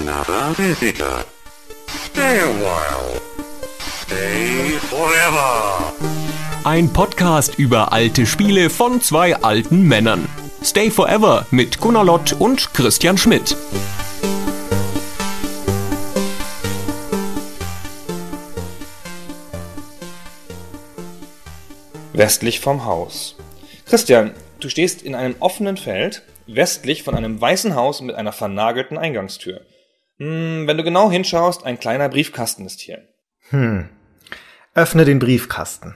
another visitor. Stay a while. Stay forever. Ein Podcast über alte Spiele von zwei alten Männern. Stay Forever mit Gunnar Lott und Christian Schmidt. Westlich vom Haus. Christian, du stehst in einem offenen Feld, westlich von einem weißen Haus mit einer vernagelten Eingangstür. Hm, wenn du genau hinschaust, ein kleiner Briefkasten ist hier. Hm. Öffne den Briefkasten.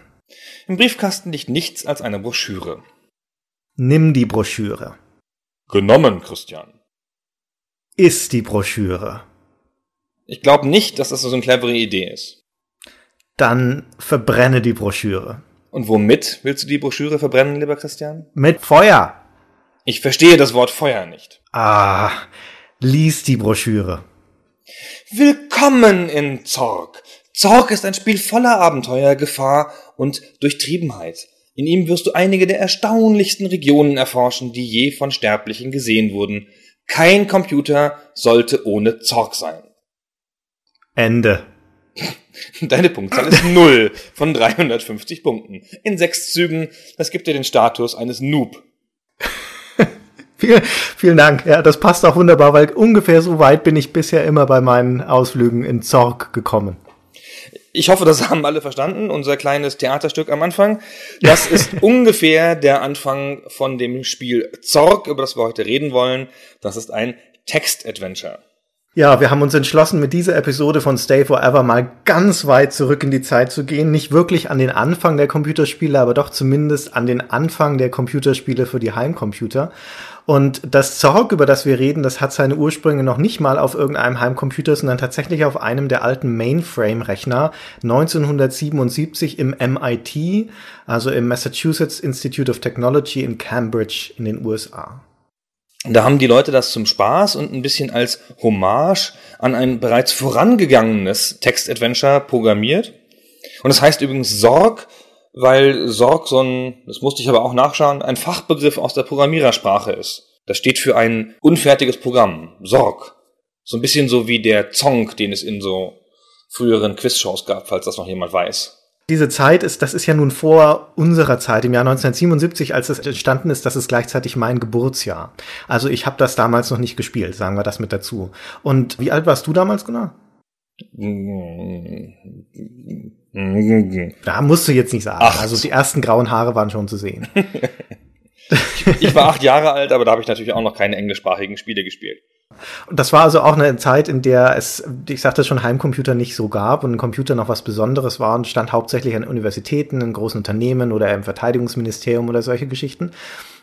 Im Briefkasten liegt nichts als eine Broschüre. Nimm die Broschüre. Genommen, Christian. Iss die Broschüre. Ich glaube nicht, dass das so eine clevere Idee ist. Dann verbrenne die Broschüre. Und womit willst du die Broschüre verbrennen, lieber Christian? Mit Feuer. Ich verstehe das Wort Feuer nicht. Ah, lies die Broschüre. Willkommen in Zorg. Zorg ist ein Spiel voller Abenteuer, Gefahr und Durchtriebenheit. In ihm wirst du einige der erstaunlichsten Regionen erforschen, die je von Sterblichen gesehen wurden. Kein Computer sollte ohne Zorg sein. Ende. Deine Punktzahl ist 0 von 350 Punkten. In sechs Zügen, das gibt dir den Status eines Noob. Vielen, vielen Dank. Ja, das passt auch wunderbar, weil ungefähr so weit bin ich bisher immer bei meinen Ausflügen in Zorg gekommen. Ich hoffe, das haben alle verstanden. Unser kleines Theaterstück am Anfang. Das ist ungefähr der Anfang von dem Spiel Zorg, über das wir heute reden wollen. Das ist ein Text-Adventure. Ja, wir haben uns entschlossen, mit dieser Episode von Stay Forever mal ganz weit zurück in die Zeit zu gehen. Nicht wirklich an den Anfang der Computerspiele, aber doch zumindest an den Anfang der Computerspiele für die Heimcomputer. Und das Zorg, über das wir reden, das hat seine Ursprünge noch nicht mal auf irgendeinem Heimcomputer, sondern tatsächlich auf einem der alten Mainframe-Rechner 1977 im MIT, also im Massachusetts Institute of Technology in Cambridge in den USA. Da haben die Leute das zum Spaß und ein bisschen als Hommage an ein bereits vorangegangenes Text-Adventure programmiert. Und das heißt übrigens Sorg, weil Sorg so ein, das musste ich aber auch nachschauen, ein Fachbegriff aus der Programmierersprache ist. Das steht für ein unfertiges Programm. Sorg. So ein bisschen so wie der Zong, den es in so früheren Quizshows gab, falls das noch jemand weiß diese Zeit ist, das ist ja nun vor unserer Zeit, im Jahr 1977, als es entstanden ist, das ist gleichzeitig mein Geburtsjahr. Also ich habe das damals noch nicht gespielt, sagen wir das mit dazu. Und wie alt warst du damals, Gunnar? Da musst du jetzt nicht sagen. Acht. Also die ersten grauen Haare waren schon zu sehen. ich war acht Jahre alt, aber da habe ich natürlich auch noch keine englischsprachigen Spiele gespielt. Und das war also auch eine Zeit, in der es, ich sagte schon, Heimcomputer nicht so gab und ein Computer noch was Besonderes war und stand hauptsächlich an Universitäten, in großen Unternehmen oder im Verteidigungsministerium oder solche Geschichten.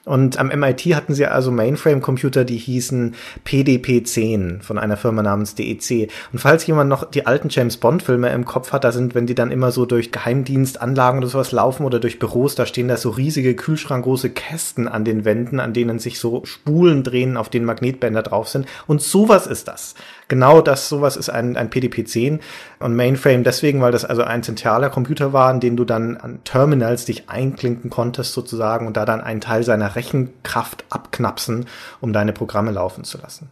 Und am MIT hatten sie also Mainframe-Computer, die hießen PDP-10 von einer Firma namens DEC. Und falls jemand noch die alten James Bond-Filme im Kopf hat, da sind, wenn die dann immer so durch Geheimdienstanlagen oder sowas laufen oder durch Büros, da stehen da so riesige Kühlschrankgroße Kästen an den Wänden, an denen sich so Spulen drehen, auf denen Magnetbänder drauf sind. Und sowas ist das. Genau das, sowas ist ein, ein PDP-10 und Mainframe deswegen, weil das also ein zentraler Computer war, in den du dann an Terminals dich einklinken konntest sozusagen und da dann einen Teil seiner Rechenkraft abknapsen, um deine Programme laufen zu lassen.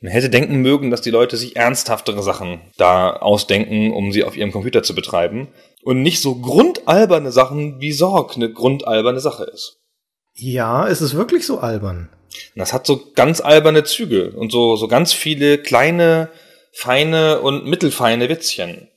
Man hätte denken mögen, dass die Leute sich ernsthaftere Sachen da ausdenken, um sie auf ihrem Computer zu betreiben. Und nicht so grundalberne Sachen wie Sorg eine grundalberne Sache ist. Ja, es ist wirklich so albern. Das hat so ganz alberne Züge und so, so ganz viele kleine, feine und mittelfeine Witzchen.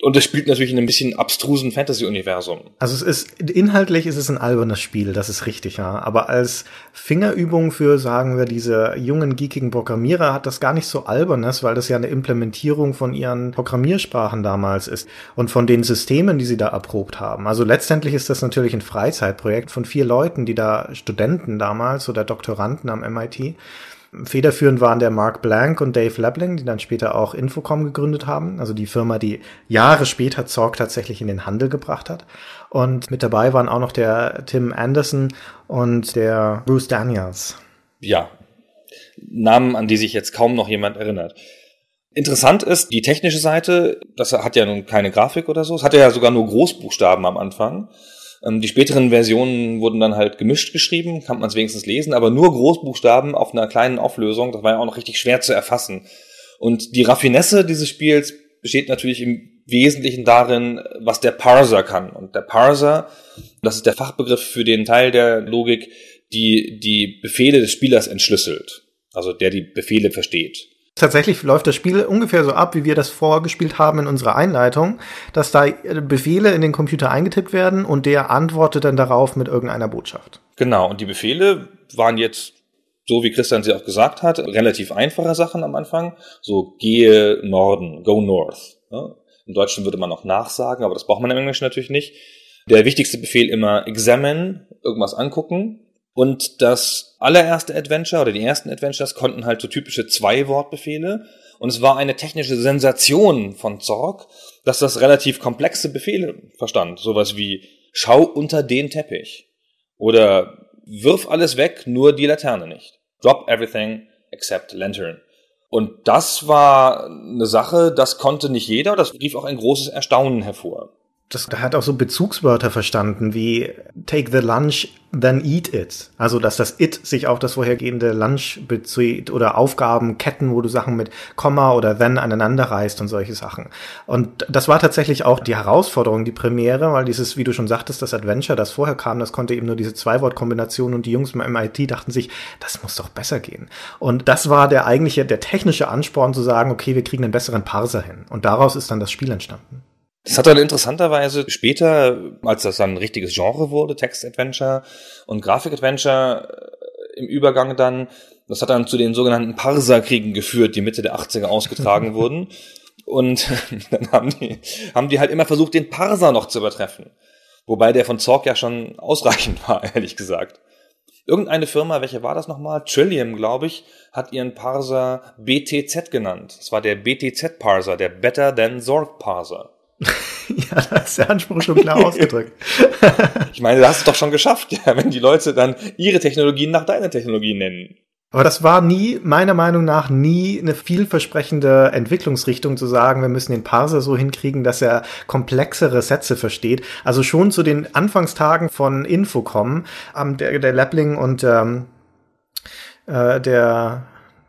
Und es spielt natürlich in einem bisschen abstrusen Fantasy-Universum. Also es ist, inhaltlich ist es ein albernes Spiel, das ist richtig, ja. Aber als Fingerübung für, sagen wir, diese jungen, geekigen Programmierer hat das gar nicht so albernes, weil das ja eine Implementierung von ihren Programmiersprachen damals ist und von den Systemen, die sie da erprobt haben. Also letztendlich ist das natürlich ein Freizeitprojekt von vier Leuten, die da Studenten damals oder Doktoranden am MIT Federführend waren der Mark Blank und Dave Lebling, die dann später auch Infocom gegründet haben, also die Firma, die Jahre später Zorg tatsächlich in den Handel gebracht hat. Und mit dabei waren auch noch der Tim Anderson und der Bruce Daniels. Ja, Namen, an die sich jetzt kaum noch jemand erinnert. Interessant ist die technische Seite, das hat ja nun keine Grafik oder so, es hatte ja sogar nur Großbuchstaben am Anfang. Ähm, die späteren Versionen wurden dann halt gemischt geschrieben, kann man es wenigstens lesen, aber nur Großbuchstaben auf einer kleinen Auflösung, das war ja auch noch richtig schwer zu erfassen. Und die Raffinesse dieses Spiels besteht natürlich im Wesentlichen darin, was der Parser kann. Und der Parser, das ist der Fachbegriff für den Teil der Logik, die die Befehle des Spielers entschlüsselt. Also der die Befehle versteht. Tatsächlich läuft das Spiel ungefähr so ab, wie wir das vorgespielt haben in unserer Einleitung, dass da Befehle in den Computer eingetippt werden und der antwortet dann darauf mit irgendeiner Botschaft. Genau, und die Befehle waren jetzt, so wie Christian sie auch gesagt hat, relativ einfache Sachen am Anfang. So gehe Norden, go north. Im Deutschen würde man auch nachsagen, aber das braucht man im Englischen natürlich nicht. Der wichtigste Befehl immer examine, irgendwas angucken. Und das allererste Adventure oder die ersten Adventures konnten halt so typische Zwei-Wort-Befehle. Und es war eine technische Sensation von Zorg, dass das relativ komplexe Befehle verstand. Sowas wie schau unter den Teppich. Oder wirf alles weg, nur die Laterne nicht. Drop everything except lantern. Und das war eine Sache, das konnte nicht jeder, das rief auch ein großes Erstaunen hervor das, da hat auch so Bezugswörter verstanden wie take the lunch, then eat it. Also, dass das it sich auf das vorhergehende Lunch bezieht oder Aufgabenketten, wo du Sachen mit Komma oder then aneinander reißt und solche Sachen. Und das war tatsächlich auch die Herausforderung, die Premiere, weil dieses, wie du schon sagtest, das Adventure, das vorher kam, das konnte eben nur diese Zwei-Wort-Kombination und die Jungs im MIT dachten sich, das muss doch besser gehen. Und das war der eigentliche, der technische Ansporn zu sagen, okay, wir kriegen einen besseren Parser hin. Und daraus ist dann das Spiel entstanden. Das hat dann interessanterweise später, als das dann ein richtiges Genre wurde, Text-Adventure und Grafik-Adventure äh, im Übergang dann, das hat dann zu den sogenannten Parser-Kriegen geführt, die Mitte der 80er ausgetragen wurden. Und dann haben die, haben die halt immer versucht, den Parser noch zu übertreffen. Wobei der von Zorg ja schon ausreichend war, ehrlich gesagt. Irgendeine Firma, welche war das nochmal? Trillium, glaube ich, hat ihren Parser BTZ genannt. Das war der BTZ-Parser, der Better Than Zorg Parser. ja, da ist der Anspruch schon klar ausgedrückt. ich meine, du hast es doch schon geschafft, ja, wenn die Leute dann ihre Technologien nach deiner Technologie nennen. Aber das war nie, meiner Meinung nach, nie eine vielversprechende Entwicklungsrichtung zu sagen, wir müssen den Parser so hinkriegen, dass er komplexere Sätze versteht. Also schon zu den Anfangstagen von Infocom, ähm, der, der Lapling und ähm, äh, der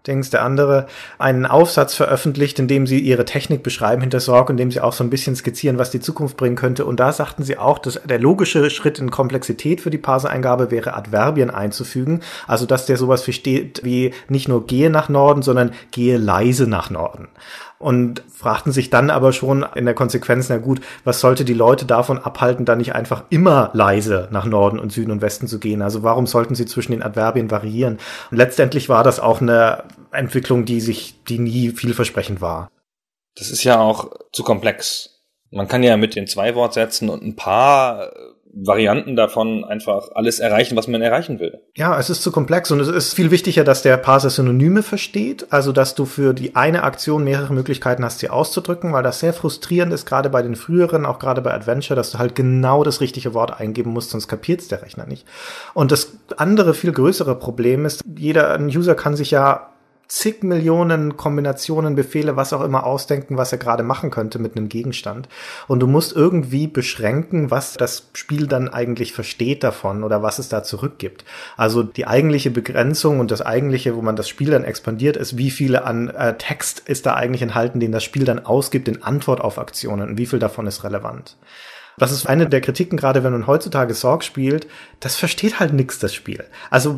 Dings, der andere, einen Aufsatz veröffentlicht, in dem sie ihre Technik beschreiben hinter Sorg, in dem sie auch so ein bisschen skizzieren, was die Zukunft bringen könnte. Und da sagten sie auch, dass der logische Schritt in Komplexität für die Parser-Eingabe wäre, Adverbien einzufügen. Also, dass der sowas versteht wie nicht nur gehe nach Norden, sondern gehe leise nach Norden und fragten sich dann aber schon in der Konsequenz, na gut, was sollte die Leute davon abhalten, da nicht einfach immer leise nach Norden und Süden und Westen zu gehen? Also warum sollten sie zwischen den Adverbien variieren? Und letztendlich war das auch eine Entwicklung, die sich, die nie vielversprechend war. Das ist ja auch zu komplex. Man kann ja mit den zwei Wortsätzen und ein paar Varianten davon einfach alles erreichen, was man erreichen will. Ja, es ist zu komplex und es ist viel wichtiger, dass der Parser Synonyme versteht, also dass du für die eine Aktion mehrere Möglichkeiten hast, sie auszudrücken, weil das sehr frustrierend ist, gerade bei den früheren, auch gerade bei Adventure, dass du halt genau das richtige Wort eingeben musst, sonst kapiert der Rechner nicht. Und das andere, viel größere Problem ist, jeder User kann sich ja zig Millionen Kombinationen, Befehle, was auch immer ausdenken, was er gerade machen könnte mit einem Gegenstand. Und du musst irgendwie beschränken, was das Spiel dann eigentlich versteht davon oder was es da zurückgibt. Also die eigentliche Begrenzung und das eigentliche, wo man das Spiel dann expandiert, ist, wie viele an äh, Text ist da eigentlich enthalten, den das Spiel dann ausgibt in Antwort auf Aktionen und wie viel davon ist relevant. Das ist eine der Kritiken, gerade wenn man heutzutage Sorg spielt, das versteht halt nix, das Spiel. Also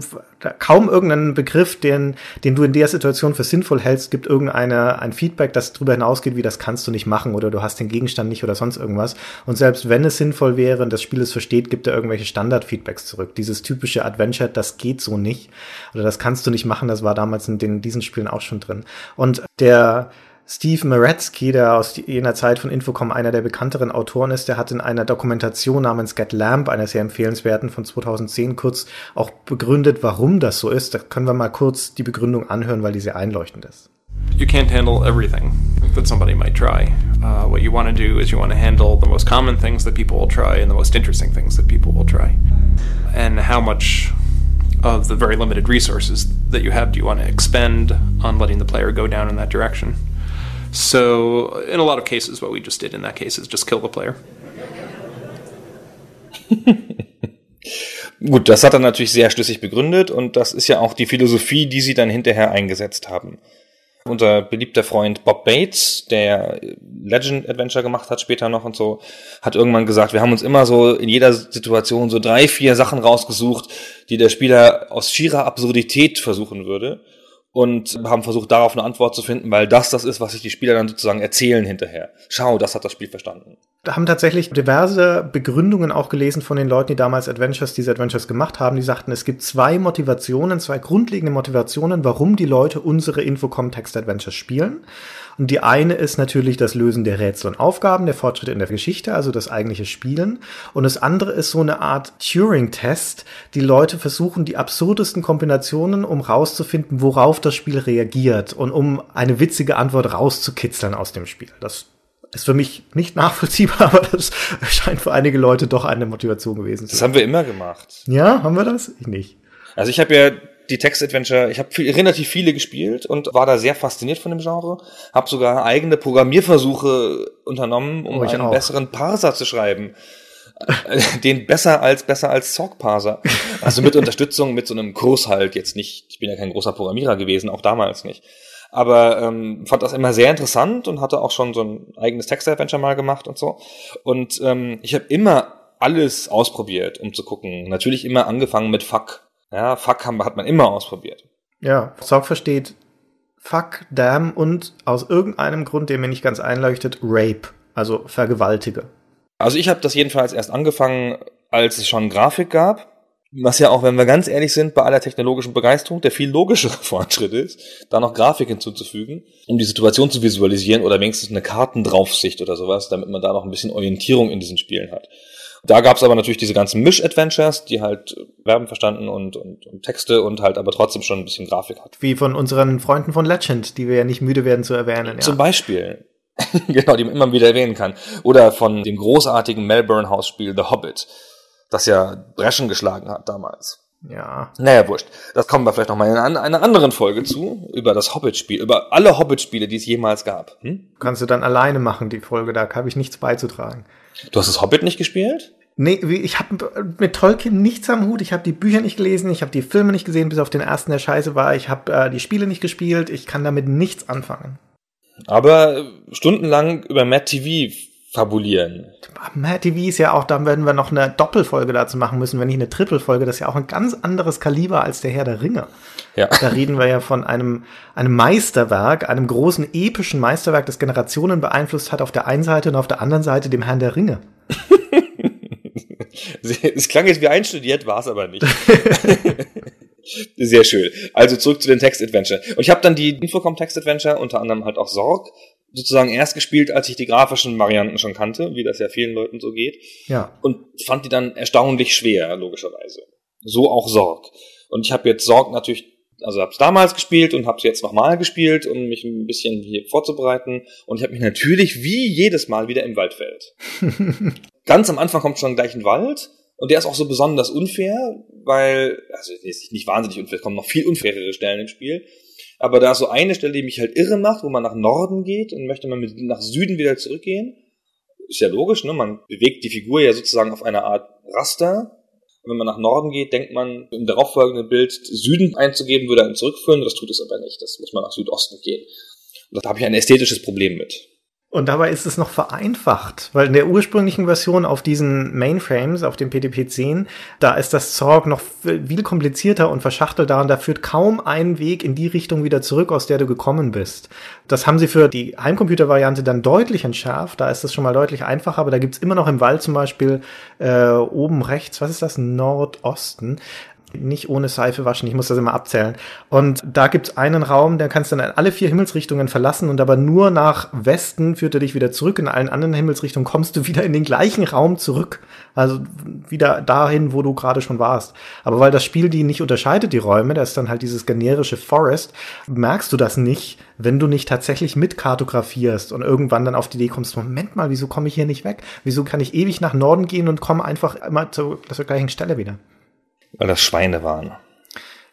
kaum irgendeinen Begriff, den, den du in der Situation für sinnvoll hältst, gibt irgendeine ein Feedback, das darüber hinausgeht, wie das kannst du nicht machen oder du hast den Gegenstand nicht oder sonst irgendwas. Und selbst wenn es sinnvoll wäre und das Spiel es versteht, gibt er irgendwelche Standard-Feedbacks zurück. Dieses typische Adventure, das geht so nicht oder das kannst du nicht machen, das war damals in den, diesen Spielen auch schon drin. Und der Steve Maretsky, der aus jener Zeit von Infocom einer der bekannteren Autoren ist, der hat in einer Dokumentation namens Get Lamp, einer sehr empfehlenswerten von 2010, kurz auch begründet, warum das so ist. Da können wir mal kurz die Begründung anhören, weil die sehr einleuchtend ist. You can't handle everything that somebody might try. Uh, what you want to do is you want to handle the most common things that people will try and the most interesting things that people will try. And how much of the very limited resources that you have do you want to expend on letting the player go down in that direction? So, in a lot of cases, what we just did in that case is just kill the player. Gut, das hat er natürlich sehr schlüssig begründet und das ist ja auch die Philosophie, die sie dann hinterher eingesetzt haben. Unser beliebter Freund Bob Bates, der Legend Adventure gemacht hat später noch und so, hat irgendwann gesagt, wir haben uns immer so in jeder Situation so drei, vier Sachen rausgesucht, die der Spieler aus schierer Absurdität versuchen würde und haben versucht, darauf eine Antwort zu finden, weil das das ist, was sich die Spieler dann sozusagen erzählen hinterher. Schau, das hat das Spiel verstanden. Da haben tatsächlich diverse Begründungen auch gelesen von den Leuten, die damals Adventures, diese Adventures gemacht haben. Die sagten, es gibt zwei Motivationen, zwei grundlegende Motivationen, warum die Leute unsere Infocom-Text-Adventures spielen. Und die eine ist natürlich das Lösen der Rätsel und Aufgaben, der Fortschritt in der Geschichte, also das eigentliche Spielen. Und das andere ist so eine Art Turing-Test. Die Leute versuchen die absurdesten Kombinationen, um rauszufinden, worauf das Spiel reagiert und um eine witzige Antwort rauszukitzeln aus dem Spiel. Das ist für mich nicht nachvollziehbar, aber das scheint für einige Leute doch eine Motivation gewesen zu Das sein. haben wir immer gemacht. Ja, haben wir das? Ich nicht. Also ich habe ja die Text-Adventure, ich habe viel, relativ viele gespielt und war da sehr fasziniert von dem Genre. Habe sogar eigene Programmierversuche unternommen, um Oh, einen auch. besseren Parser zu schreiben. Äh, Den besser als besser als Zorg-Parser. Also mit Unterstützung, mit so einem Kurs halt jetzt nicht. Ich bin ja kein großer Programmierer gewesen, auch damals nicht. Aber ähm, fand das immer sehr interessant und hatte auch schon so ein eigenes Text-Adventure mal gemacht und so. Und ähm, ich habe immer alles ausprobiert, um zu gucken. Natürlich immer angefangen mit Fuck. Ja, Fuck haben, hat man immer ausprobiert. Ja, Sorg versteht Fuck, Damn und aus irgendeinem Grund, der mir nicht ganz einleuchtet, Rape, also Vergewaltige. Also ich habe das jedenfalls erst angefangen, als es schon Grafik gab. Was ja auch, wenn wir ganz ehrlich sind, bei aller technologischen Begeisterung der viel logischere Fortschritt ist, da noch Grafik hinzuzufügen, um die Situation zu visualisieren oder wenigstens eine Kartendraufsicht oder sowas, damit man da noch ein bisschen Orientierung in diesen Spielen hat. Da gab's aber natürlich diese ganzen Misch-Adventures, die halt Verben verstanden und, und, und Texte und halt aber trotzdem schon ein bisschen Grafik hat. Wie von unseren Freunden von Legend, die wir ja nicht müde werden zu erwähnen. Ja. Zum Beispiel. genau, die man immer wieder erwähnen kann. Oder von dem großartigen Melbourne-Hausspiel The Hobbit, das ja Breschen geschlagen hat damals. Ja. Naja, wurscht. Das kommen wir vielleicht nochmal in einer, anderen Folge zu, über das Hobbit-Spiel, über alle Hobbit-Spiele, die es jemals gab. Hm? Kannst du dann alleine machen, die Folge, da habe ich nichts beizutragen. Du hast das Hobbit nicht gespielt? Nee, ich habe mit Tolkien nichts am Hut. Ich habe die Bücher nicht gelesen, ich habe die Filme nicht gesehen, bis auf den ersten, der scheiße war. Ich habe äh, die Spiele nicht gespielt. Ich kann damit nichts anfangen. Aber stundenlang über Matt TV fabulieren. Mad TV ist ja auch, da werden wir noch eine Doppelfolge dazu machen müssen, wenn nicht eine Trippelfolge. Das ist ja auch ein ganz anderes Kaliber als der Herr der Ringe. Ja. Da reden wir ja von einem, einem Meisterwerk, einem großen epischen Meisterwerk, das Generationen beeinflusst hat auf der einen Seite und auf der anderen Seite dem Herrn der Ringe. Es klang jetzt wie einstudiert, war es aber nicht. Sehr schön. Also zurück zu den Text-Adventure. Und ich habe dann die Infocom Text-Adventure, unter anderem halt auch Sorg, sozusagen erst gespielt, als ich die grafischen Varianten schon kannte, wie das ja vielen Leuten so geht. Ja. Und fand die dann erstaunlich schwer, logischerweise. So auch Sorg. Und ich habe jetzt Sorg natürlich, also habe es damals gespielt und habe es jetzt nochmal gespielt, um mich ein bisschen hier vorzubereiten. Und ich habe mich natürlich wie jedes Mal wieder im Wald verhält. Ganz am Anfang kommt schon gleich ein Wald und der ist auch so besonders unfair, weil, also ist nicht wahnsinnig unfair, es kommen noch viel unfairere Stellen im Spiel. Aber da ist so eine Stelle, die mich halt irre macht, wo man nach Norden geht und möchte man mit, nach Süden wieder zurückgehen. Ist ja logisch, ne? Man bewegt die Figur ja sozusagen auf einer Art Raster. Wenn man nach Norden geht, denkt man, im darauffolgenden Bild Süden einzugeben, würde einen zurückführen. Das tut es aber nicht. Das muss man nach Südosten gehen. Und da habe ich ein ästhetisches Problem mit. Und dabei ist es noch vereinfacht, weil in der ursprünglichen Version auf diesen Mainframes, auf dem PDP-10, da ist das Zorg noch viel komplizierter und verschachtelter und da führt kaum ein Weg in die Richtung wieder zurück, aus der du gekommen bist. Das haben sie für die Heimcomputer-Variante dann deutlich entschärft, da ist das schon mal deutlich einfacher, aber da gibt's immer noch im Wald zum Beispiel äh, oben rechts, was ist das, Nordosten, nicht ohne Seife waschen, ich muss das immer abzählen. Und da gibt's einen Raum, der kannst du dann in alle vier Himmelsrichtungen verlassen und aber nur nach Westen führt er dich wieder zurück. In allen anderen Himmelsrichtungen kommst du wieder in den gleichen Raum zurück. Also wieder dahin, wo du gerade schon warst. Aber weil das Spiel die nicht unterscheidet, die Räume, das ist dann halt dieses generische Forest, merkst du das nicht, wenn du nicht tatsächlich mitkartografierst und irgendwann dann auf die Idee kommst, Moment mal, wieso komme ich hier nicht weg? Wieso kann ich ewig nach Norden gehen und komme einfach immer zu, zur gleichen Stelle wieder? Weil das Schweine waren.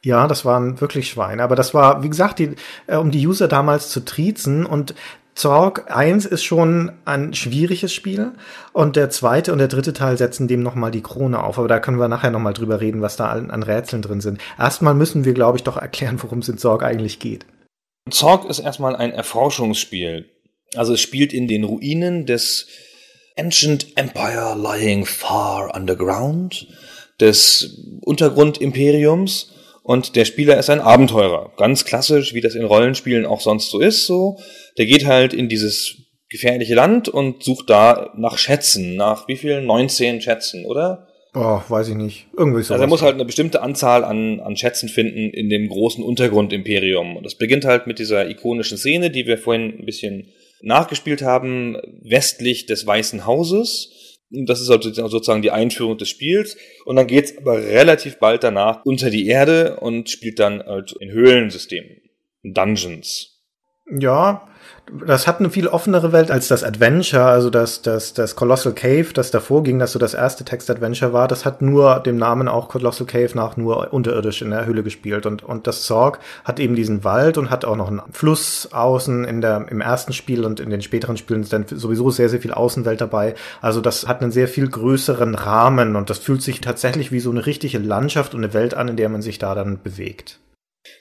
Ja, das waren wirklich Schweine. Aber das war, wie gesagt, die, äh, um die User damals zu triezen. Und Zorg 1 ist schon ein schwieriges Spiel. Und der zweite und der dritte Teil setzen dem nochmal die Krone auf. Aber da können wir nachher nochmal drüber reden, was da an, an Rätseln drin sind. Erstmal müssen wir, glaube ich, doch erklären, worum es in Zorg eigentlich geht. Zorg ist erstmal ein Erforschungsspiel. Also es spielt in den Ruinen des Ancient Empire lying far underground, des Untergrundimperiums und der Spieler ist ein Abenteurer. Ganz klassisch, wie das in Rollenspielen auch sonst so ist, so. Der geht halt in dieses gefährliche Land und sucht da nach Schätzen, nach wie viel? 19 Schätzen, oder? Oh, weiß ich nicht. Irgendwie so. Also er muss halt eine bestimmte Anzahl an, an Schätzen finden in dem großen Untergrundimperium. Und das beginnt halt mit dieser ikonischen Szene, die wir vorhin ein bisschen nachgespielt haben, westlich des Weißen Hauses. Das ist also sozusagen die Einführung des Spiels. Und dann geht's aber relativ bald danach unter die Erde und spielt dann halt in Höhlensystemen, Dungeons. Ja, das hat eine viel offenere Welt als das Adventure, also das, das, das Colossal Cave, das davor ging, das so das erste Text-Adventure war, das hat nur dem Namen auch Colossal Cave nach nur unterirdisch in der Höhle gespielt. Und, und das Zorg hat eben diesen Wald und hat auch noch einen Fluss außen in der, im ersten Spiel und in den späteren Spielen ist dann sowieso sehr, sehr viel Außenwelt dabei. Also das hat einen sehr viel größeren Rahmen und das fühlt sich tatsächlich wie so eine richtige Landschaft und eine Welt an, in der man sich da dann bewegt.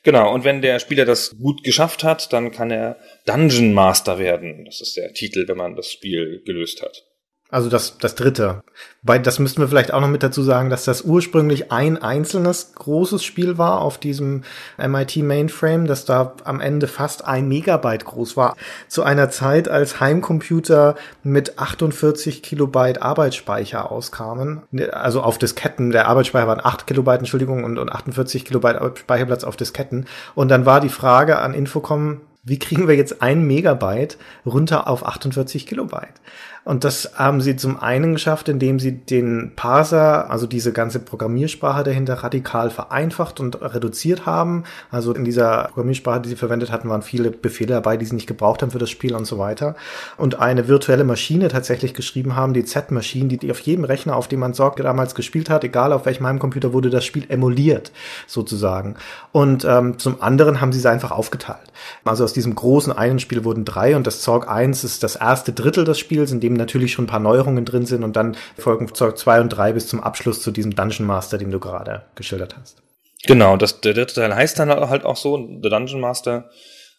Genau, und wenn der Spieler das gut geschafft hat, dann kann er Dungeon Master werden. Das ist der Titel, wenn man das Spiel gelöst hat. Also das, das dritte. Weil das müssten wir vielleicht auch noch mit dazu sagen, dass das ursprünglich ein einzelnes großes Spiel war auf diesem MIT Mainframe, das da am Ende fast ein Megabyte groß war. Zu einer Zeit, als Heimcomputer mit 48 Kilobyte Arbeitsspeicher auskamen. Also auf Disketten. Der Arbeitsspeicher waren 8 Kilobyte, Entschuldigung, und, und 48 Kilobyte Speicherplatz auf Disketten. Und dann war die Frage an Infocom, wie kriegen wir jetzt ein Megabyte runter auf 48 Kilobyte? Und das haben sie zum einen geschafft, indem sie den Parser, also diese ganze Programmiersprache dahinter radikal vereinfacht und reduziert haben. Also in dieser Programmiersprache, die sie verwendet hatten, waren viele Befehle dabei, die sie nicht gebraucht haben für das Spiel und so weiter. Und eine virtuelle Maschine tatsächlich geschrieben haben, die Z-Maschine, die, auf jedem Rechner, auf dem man Sorg damals gespielt hat, egal auf welchem Heimcomputer, wurde das Spiel emuliert, sozusagen. Und ähm, zum anderen haben sie es einfach aufgeteilt. Also aus diesem großen einen Spiel wurden drei und das Zorg 1 ist das erste Drittel des Spiels, in dem natürlich schon ein paar Neuerungen drin sind und dann folgen Zorg 2 und 3 bis zum Abschluss zu diesem Dungeon Master, den du gerade geschildert hast. Genau, das, der dritte Teil heißt dann halt auch so, The Dungeon Master.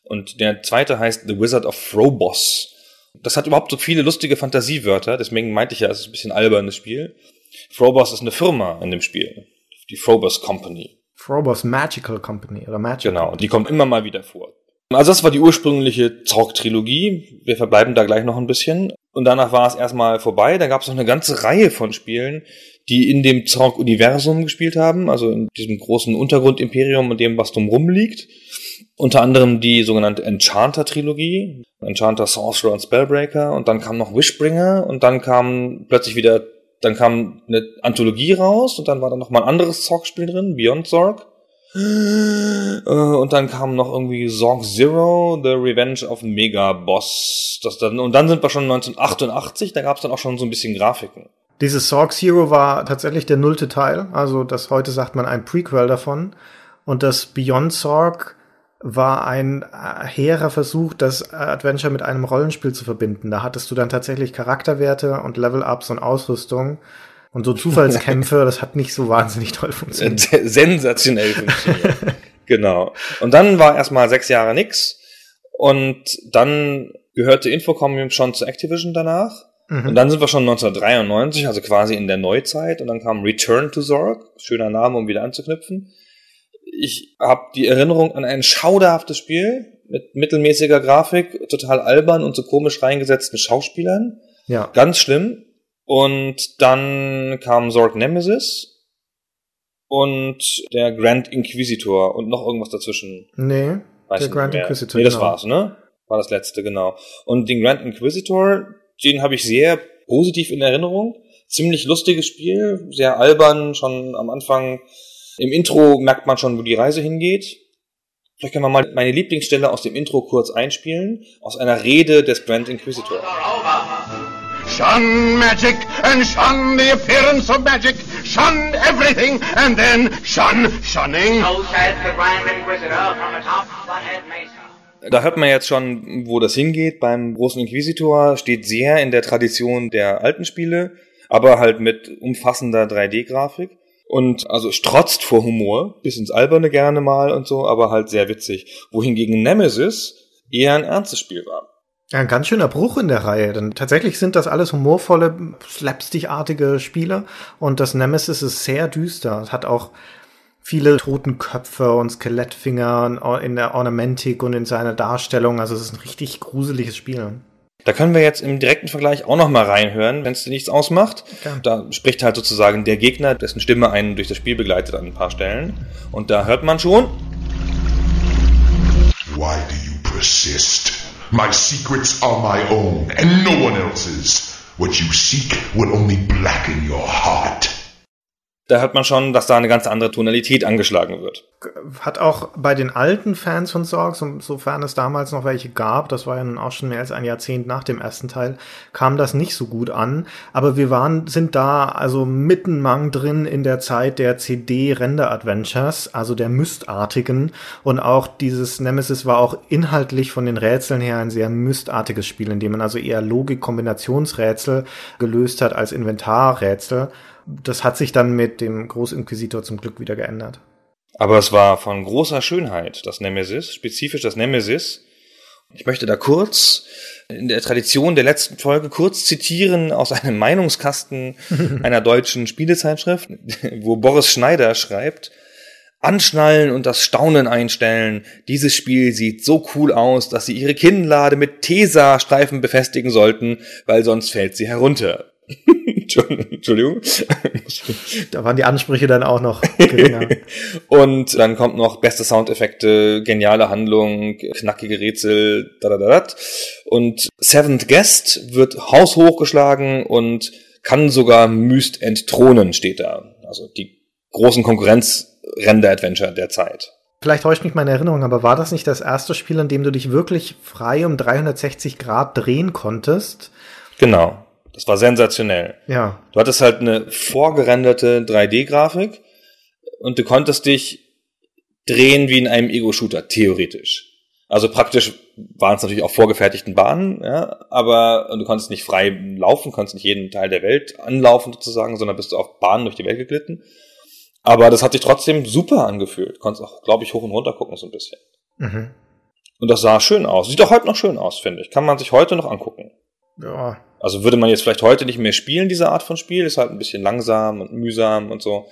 Und der zweite heißt The Wizard of Frobos. Das hat überhaupt so viele lustige Fantasiewörter, deswegen meinte ich ja, es ist ein bisschen albernes Spiel. Frobos ist eine Firma in dem Spiel. Die Frobos Company. Frobos Magical Company oder Magical. Genau, die kommt immer mal wieder vor. Also das war die ursprüngliche Zorg-Trilogie. Wir verbleiben da gleich noch ein bisschen. Und danach war es erstmal vorbei. Da gab es noch eine ganze Reihe von Spielen, die in dem Zorg-Universum gespielt haben, also in diesem großen Untergrundimperium und dem, was drumrum liegt. Unter anderem die sogenannte Enchanter-Trilogie, Enchanter, Sorcerer und Spellbreaker. Und dann kam noch Wishbringer und dann kam plötzlich wieder, dann kam eine Anthologie raus und dann war da noch mal ein anderes Zorg-Spiel drin, Beyond Zorg. Äh, und dann kam noch irgendwie Zorg Zero, The Revenge of Mega Boss. Das dann, und dann sind wir schon 1988, da gab es dann auch schon so ein bisschen Grafiken. Dieses Zorg Zero war tatsächlich der nullte Teil, also das heute sagt man ein Prequel davon. Und das Beyond Zorg war ein äh, hehrer Versuch, das Adventure mit einem Rollenspiel zu verbinden. Da hattest du dann tatsächlich Charakterwerte und Level-Ups und Ausrüstung und so Zufallskämpfe, das hat nicht so wahnsinnig toll funktioniert. Sensationell funktioniert. genau. Und dann war erstmal sechs Jahre nix. Und dann gehörte Infocom schon zu Activision danach. Mhm. Und dann sind wir schon 1993, also quasi in der Neuzeit. Und dann kam Return to Zorg. Schöner Name, um wieder anzuknüpfen. Ich habe die Erinnerung an ein schauderhaftes Spiel mit mittelmäßiger Grafik, total albern und so komisch reingesetzten Schauspielern. Ja. Ganz schlimm. Und dann kam Zorg Nemesis und der Grand Inquisitor und noch irgendwas dazwischen. Nee, Weiß der Grand mehr. Inquisitor. Nee, das genau. war's, ne? War das letzte, genau. Und den Grand Inquisitor, den habe ich sehr positiv in Erinnerung. Ziemlich lustiges Spiel, sehr albern, schon am Anfang. Im Intro merkt man schon, wo die Reise hingeht. Vielleicht können wir mal meine Lieblingsstelle aus dem Intro kurz einspielen, aus einer Rede des Grand Inquisitor. Shun magic and shun the appearance of magic. Shun everything and then shun shunning. So said the Grand Inquisitor from atop Butthead Mesa. Da hört man jetzt schon, wo das hingeht. Beim großen Inquisitor steht sehr in der Tradition der alten Spiele, aber halt mit umfassender 3D-Grafik. Und also strotzt vor Humor, bis ins Alberne gerne mal und so, aber halt sehr witzig. Wohingegen Nemesis eher ein ernstes Spiel war. Ja, ein ganz schöner Bruch in der Reihe, denn tatsächlich sind das alles humorvolle, slapstickartige Spiele und das Nemesis ist sehr düster. Es hat auch viele Totenköpfe und Skelettfinger in der Ornamentik und in seiner Darstellung. Also es ist ein richtig gruseliges Spiel. Da können wir jetzt im direkten Vergleich auch noch mal reinhören, wenn es dir nichts ausmacht. Ja. Da spricht halt sozusagen der Gegner, dessen Stimme einen durch das Spiel begleitet an ein paar Stellen. Und da hört man schon, Why do you persist? My secrets are my own and no one else's. What you seek will only blacken your heart. Da hört man schon, dass da eine ganz andere Tonalität angeschlagen wird. Hat auch bei den alten Fans von Sorg, so- sofern es damals noch welche gab, das war ja nun auch schon mehr als ein Jahrzehnt nach dem ersten Teil, kam das nicht so gut an. Aber wir waren, sind da also mittenmang drin in der Zeit der CD-Render-Adventures, also der Mystartigen. Und auch dieses Nemesis war auch inhaltlich von den Rätseln her ein sehr mystartiges Spiel, in dem man also eher Logik-Kombinationsrätsel gelöst hat als Inventarrätsel. Das hat sich dann mit dem Großinquisitor zum Glück wieder geändert. Aber es war von großer Schönheit, das Nemesis, spezifisch das Nemesis. Ich möchte da kurz in der Tradition der letzten Folge kurz zitieren aus einem Meinungskasten einer deutschen Spielezeitschrift, wo Boris Schneider schreibt, Anschnallen und das Staunen einstellen. Dieses Spiel sieht so cool aus, dass Sie Ihre Kinnlade mit Tesa-Streifen befestigen sollten, weil sonst fällt sie herunter. Entschuldigung. Da waren die Ansprüche dann auch noch geringer. Und dann kommt noch beste Soundeffekte, geniale Handlung, knackige Rätsel, da, da, da, da. Und Seventh Guest wird haushoch geschlagen und kann sogar Myst entthronen, steht da. Also die großen Konkurrenz-Render-Adventure der Zeit. Vielleicht täuscht mich meine Erinnerung, aber war das nicht das erste Spiel, in dem du dich wirklich frei um 360 Grad drehen konntest? Genau. Das war sensationell. Ja. Du hattest halt eine vorgerenderte 3D-Grafik und du konntest dich drehen wie in einem Ego-Shooter, theoretisch. Also praktisch waren es natürlich auch vorgefertigten Bahnen, ja, aber und du konntest nicht frei laufen, konntest nicht jeden Teil der Welt anlaufen sozusagen, sondern bist du auf Bahnen durch die Welt geglitten. Aber das hat sich trotzdem super angefühlt. Konntest auch, glaube ich, hoch und runter gucken so ein bisschen. Mhm. Und das sah schön aus. Sieht auch heute noch schön aus, finde ich. Kann man sich heute noch angucken. Ja. Also würde man jetzt vielleicht heute nicht mehr spielen, diese Art von Spiel, ist halt ein bisschen langsam und mühsam und so.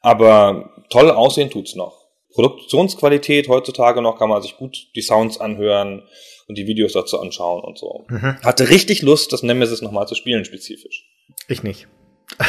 Aber toll aussehen tut's noch. Produktionsqualität heutzutage noch kann man sich gut die Sounds anhören und die Videos dazu anschauen und so. Mhm. Hatte richtig Lust, das Nemesis nochmal zu spielen, spezifisch. Ich nicht.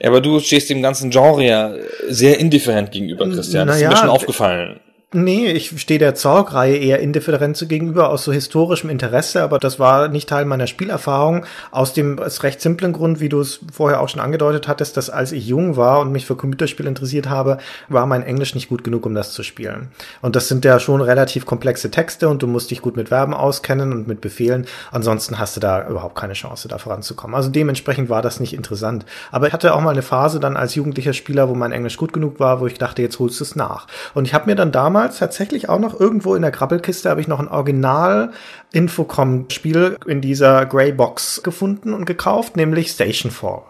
Ja, aber du stehst dem ganzen Genre ja sehr indifferent gegenüber, Christian. Das ist Naja, mir schon aufgefallen. Nee, ich stehe der Zorg-Reihe eher indifferent gegenüber aus so historischem Interesse, aber das war nicht Teil meiner Spielerfahrung. Aus dem recht simplen Grund, wie du es vorher auch schon angedeutet hattest, dass als ich jung war und mich für Computerspiele interessiert habe, war mein Englisch nicht gut genug, um das zu spielen. Und das sind ja schon relativ komplexe Texte und du musst dich gut mit Verben auskennen und mit Befehlen. Ansonsten hast du da überhaupt keine Chance, da voranzukommen. Also dementsprechend war das nicht interessant. Aber ich hatte auch mal eine Phase dann als jugendlicher Spieler, wo mein Englisch gut genug war, wo ich dachte, jetzt holst du es nach. Und ich habe mir dann damals tatsächlich auch noch irgendwo in der Krabbelkiste habe ich noch ein Original Infocom Spiel in dieser Grey Box gefunden und gekauft, nämlich Station 4.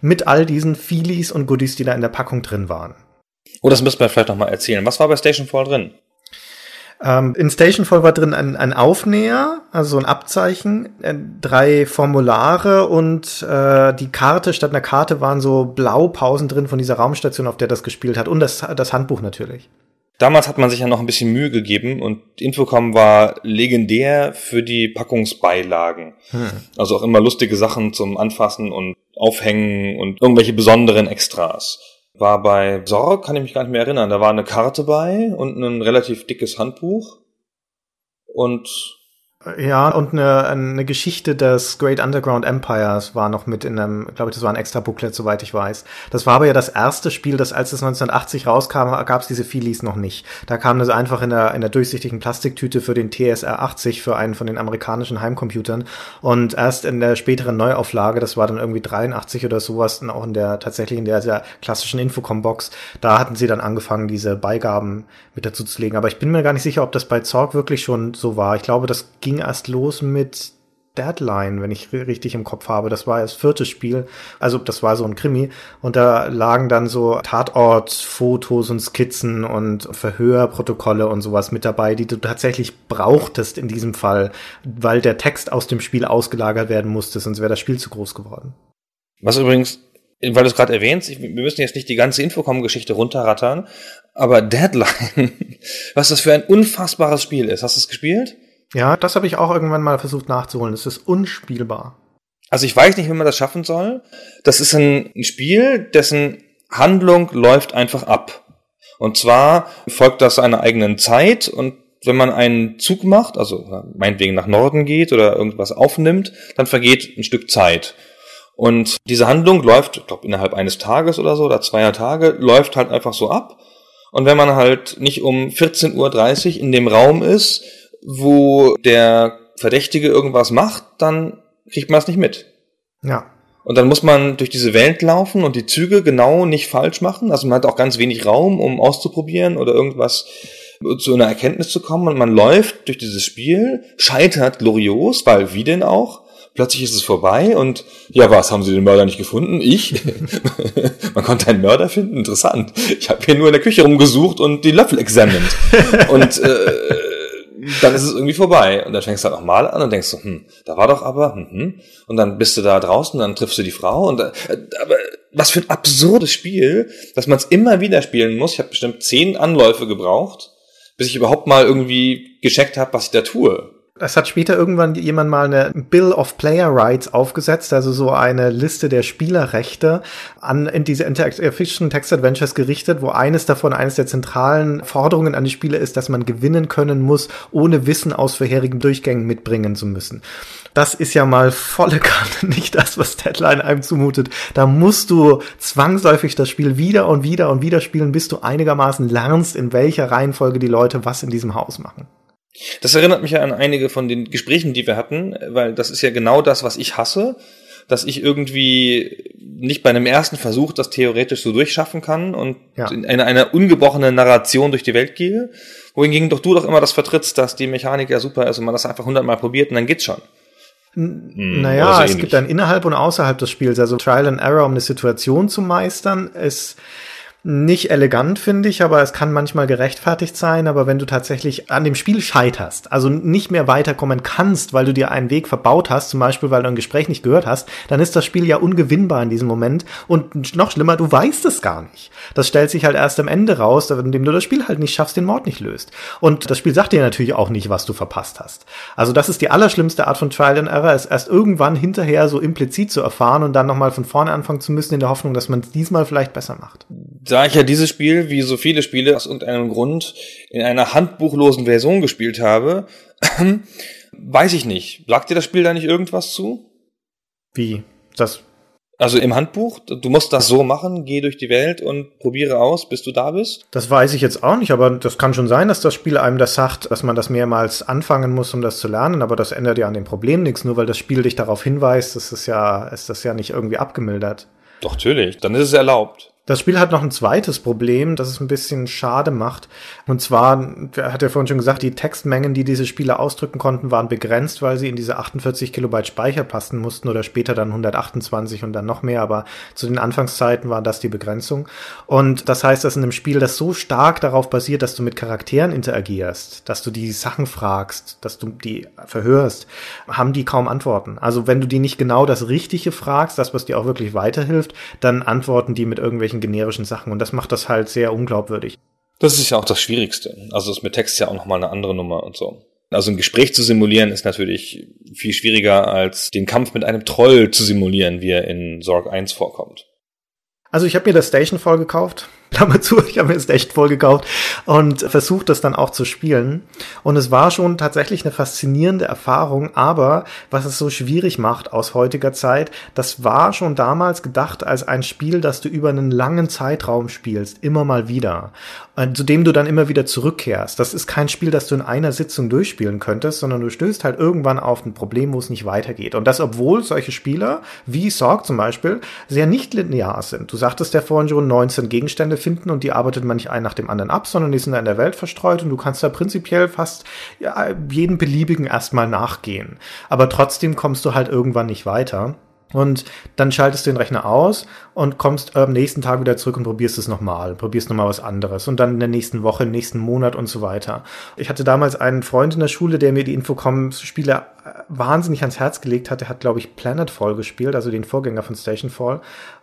Mit all diesen Feelies und Goodies, die da in der Packung drin waren. Oh, das müssten wir vielleicht nochmal erzählen. Was war bei Station 4 drin? Ähm, in Station 4 war drin ein, ein Aufnäher, also so ein Abzeichen, äh, drei Formulare und äh, die Karte, statt einer Karte waren so Blaupausen drin von dieser Raumstation, auf der das gespielt hat und das, das Handbuch natürlich. Damals hat man sich ja noch ein bisschen Mühe gegeben und Infocom war legendär für die Packungsbeilagen. Also auch immer lustige Sachen zum Anfassen und Aufhängen und irgendwelche besonderen Extras. War bei Sorg, kann ich mich gar nicht mehr erinnern, da war eine Karte bei und ein relativ dickes Handbuch. Und Ja, und eine, eine Geschichte des Great Underground Empires war noch mit in einem, glaube ich, das war ein extra Booklet, soweit ich weiß. Das war aber ja das erste Spiel, das als es 1980 rauskam, gab es diese Feelies noch nicht. Da kam das einfach in der, in der durchsichtigen Plastiktüte für den TSR 80 für einen von den amerikanischen Heimcomputern. Und erst in der späteren Neuauflage, das war dann irgendwie 83 oder sowas, und auch in der, tatsächlich in der sehr klassischen Infocom-Box, da hatten sie dann angefangen, diese Beigaben mit dazu zu legen. Aber ich bin mir gar nicht sicher, ob das bei Zorg wirklich schon so war. Ich glaube, das ging erst los mit Deadline, wenn ich richtig im Kopf habe. Das war das vierte Spiel. Also das war so ein Krimi. Und da lagen dann so Tatortfotos und Skizzen und Verhörprotokolle und sowas mit dabei, die du tatsächlich brauchtest in diesem Fall, weil der Text aus dem Spiel ausgelagert werden musste, sonst wäre das Spiel zu groß geworden. Was übrigens, weil du es gerade erwähnst, ich, wir müssen jetzt nicht die ganze Infocom-Geschichte runterrattern, aber Deadline, was das für ein unfassbares Spiel ist. Hast du es gespielt? Ja, das habe ich auch irgendwann mal versucht nachzuholen. Es ist unspielbar. Also ich weiß nicht, wie man das schaffen soll. Das ist ein Spiel, dessen Handlung läuft einfach ab. Und zwar folgt das einer eigenen Zeit und wenn man einen Zug macht, also meinetwegen nach Norden geht oder irgendwas aufnimmt, dann vergeht ein Stück Zeit. Und diese Handlung läuft, ich glaube, innerhalb eines Tages oder so, oder zweier Tage, läuft halt einfach so ab. Und wenn man halt nicht um 14.30 Uhr in dem Raum ist, wo der Verdächtige irgendwas macht, dann kriegt man es nicht mit. Ja. Und dann muss man durch diese Welt laufen und die Züge genau nicht falsch machen. Also man hat auch ganz wenig Raum, um auszuprobieren oder irgendwas zu einer Erkenntnis zu kommen. Und man läuft durch dieses Spiel, scheitert glorios, weil wie denn auch? Plötzlich ist es vorbei und ja, was, haben Sie den Mörder nicht gefunden? Ich? Man konnte einen Mörder finden? Interessant. Ich habe hier nur in der Küche rumgesucht und die Löffel examined. und äh, dann ist es irgendwie vorbei. Und dann fängst du halt nochmal an und denkst so, hm, da war doch aber, hm, hm. Und dann bist du da draußen, dann triffst du die Frau und äh, aber was für ein absurdes Spiel, dass man es immer wieder spielen muss. Ich habe bestimmt zehn Anläufe gebraucht, bis ich überhaupt mal irgendwie gecheckt habe, was ich da tue. Es hat später irgendwann jemand mal eine Bill of Player Rights aufgesetzt, also so eine Liste der Spielerrechte an in diese Fiction Text Adventures gerichtet, wo eines davon, eines der zentralen Forderungen an die Spieler ist, dass man gewinnen können muss, ohne Wissen aus vorherigen Durchgängen mitbringen zu müssen. Das ist ja mal volle Karte nicht das, was Deadline einem zumutet. Da musst du zwangsläufig das Spiel wieder und wieder und wieder spielen, bis du einigermaßen lernst, in welcher Reihenfolge die Leute was in diesem Haus machen. Das erinnert mich ja an einige von den Gesprächen, die wir hatten, weil das ist ja genau das, was ich hasse, dass ich irgendwie nicht bei einem ersten Versuch das theoretisch so durchschaffen kann und ja. in einer, einer ungebrochenen Narration durch die Welt gehe, wohingegen doch du doch immer das vertrittst, dass die Mechanik ja super ist und man das einfach hundertmal probiert und dann geht's schon. Hm, naja, so es gibt dann innerhalb und außerhalb des Spiels, also Trial and Error, um eine Situation zu meistern. Es nicht elegant, finde ich, aber es kann manchmal gerechtfertigt sein. Aber wenn du tatsächlich an dem Spiel scheiterst, also nicht mehr weiterkommen kannst, weil du dir einen Weg verbaut hast, zum Beispiel weil du ein Gespräch nicht gehört hast, dann ist das Spiel ja ungewinnbar in diesem Moment. Und noch schlimmer, du weißt es gar nicht. Das stellt sich halt erst am Ende raus, indem du das Spiel halt nicht schaffst, den Mord nicht löst. Und das Spiel sagt dir natürlich auch nicht, was du verpasst hast. Also das ist die allerschlimmste Art von Trial and Error, es erst irgendwann hinterher so implizit zu erfahren und dann nochmal von vorne anfangen zu müssen, in der Hoffnung, dass man es diesmal vielleicht besser macht da ich ja dieses Spiel, wie so viele Spiele, aus irgendeinem Grund in einer handbuchlosen Version gespielt habe, weiß ich nicht. Sagt dir das Spiel da nicht irgendwas zu? Wie? Das also im Handbuch, du musst das so machen, geh durch die Welt und probiere aus, bis du da bist? Das weiß ich jetzt auch nicht, aber das kann schon sein, dass das Spiel einem das sagt, dass man das mehrmals anfangen muss, um das zu lernen, aber das ändert ja an dem Problem nichts, nur weil das Spiel dich darauf hinweist, ist das ja, ist das ja nicht irgendwie abgemildert. Doch, natürlich, dann ist es erlaubt. Das Spiel hat noch ein zweites Problem, das es ein bisschen schade macht. Und zwar, hat er vorhin schon gesagt, die Textmengen, die diese Spiele ausdrücken konnten, waren begrenzt, weil sie in diese 48 Kilobyte Speicher passen mussten oder später dann 128 und dann noch mehr. Aber zu den Anfangszeiten war das die Begrenzung. Und das heißt, dass in einem Spiel, das so stark darauf basiert, dass du mit Charakteren interagierst, dass du die Sachen fragst, dass du die verhörst, haben die kaum Antworten. Also wenn du die nicht genau das Richtige fragst, das, was dir auch wirklich weiterhilft, dann antworten die mit irgendwelchen irgendwelchen generischen Sachen und das macht das halt sehr unglaubwürdig. Das ist ja auch das Schwierigste. Also das mit Text ist ja auch nochmal eine andere Nummer und so. Also ein Gespräch zu simulieren ist natürlich viel schwieriger als den Kampf mit einem Troll zu simulieren, wie er in Sorg 1 vorkommt. Also ich habe mir das Station voll gekauft. Klammer zu, ich habe mir das echt voll gekauft und versucht das dann auch zu spielen. Und es war schon tatsächlich eine faszinierende Erfahrung, aber was es so schwierig macht aus heutiger Zeit, das war schon damals gedacht als ein Spiel, das du über einen langen Zeitraum spielst, immer mal wieder, äh, zu dem du dann immer wieder zurückkehrst. Das ist kein Spiel, das du in einer Sitzung durchspielen könntest, sondern du stößt halt irgendwann auf ein Problem, wo es nicht weitergeht. Und das, obwohl solche Spieler, wie Sorg zum Beispiel, sehr nicht linear sind. Du sagtest ja vorhin schon 19 Gegenstände, finden und die arbeitet man nicht ein nach dem anderen ab, sondern die sind da in der Welt verstreut und du kannst da prinzipiell fast jeden beliebigen erstmal nachgehen. Aber trotzdem kommst du halt irgendwann nicht weiter. Und dann schaltest du den Rechner aus und kommst am nächsten Tag wieder zurück und probierst es nochmal, probierst nochmal was anderes und dann in der nächsten Woche, im nächsten Monat und so weiter. Ich hatte damals einen Freund in der Schule, der mir die Infocom-Spiele wahnsinnig ans Herz gelegt hat. Er hat, glaube ich, Planetfall gespielt, also den Vorgänger von Stationfall,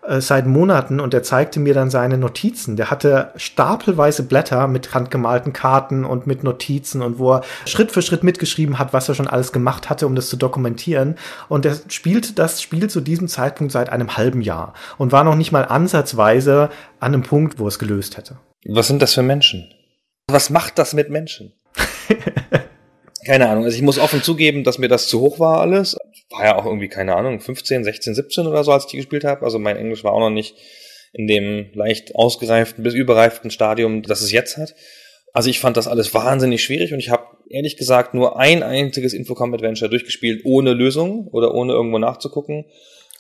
äh, seit Monaten und er zeigte mir dann seine Notizen. Der hatte stapelweise Blätter mit handgemalten Karten und mit Notizen und wo er Schritt für Schritt mitgeschrieben hat, was er schon alles gemacht hatte, um das zu dokumentieren. Und er spielte das Spiel zu diesem Zeitpunkt seit einem halben Jahr und war noch nicht mal ansatzweise an einem Punkt, wo es gelöst hätte. Was sind das für Menschen? Was macht das mit Menschen? keine Ahnung. Also ich muss offen zugeben, dass mir das zu hoch war alles. War ja auch irgendwie, keine Ahnung, 15, 16, 17 oder so, als ich die gespielt habe. Also mein Englisch war auch noch nicht in dem leicht ausgereiften bis überreiften Stadium, das es jetzt hat. Also ich fand das alles wahnsinnig schwierig und ich habe ehrlich gesagt nur ein einziges Infocom Adventure durchgespielt ohne Lösung oder ohne irgendwo nachzugucken.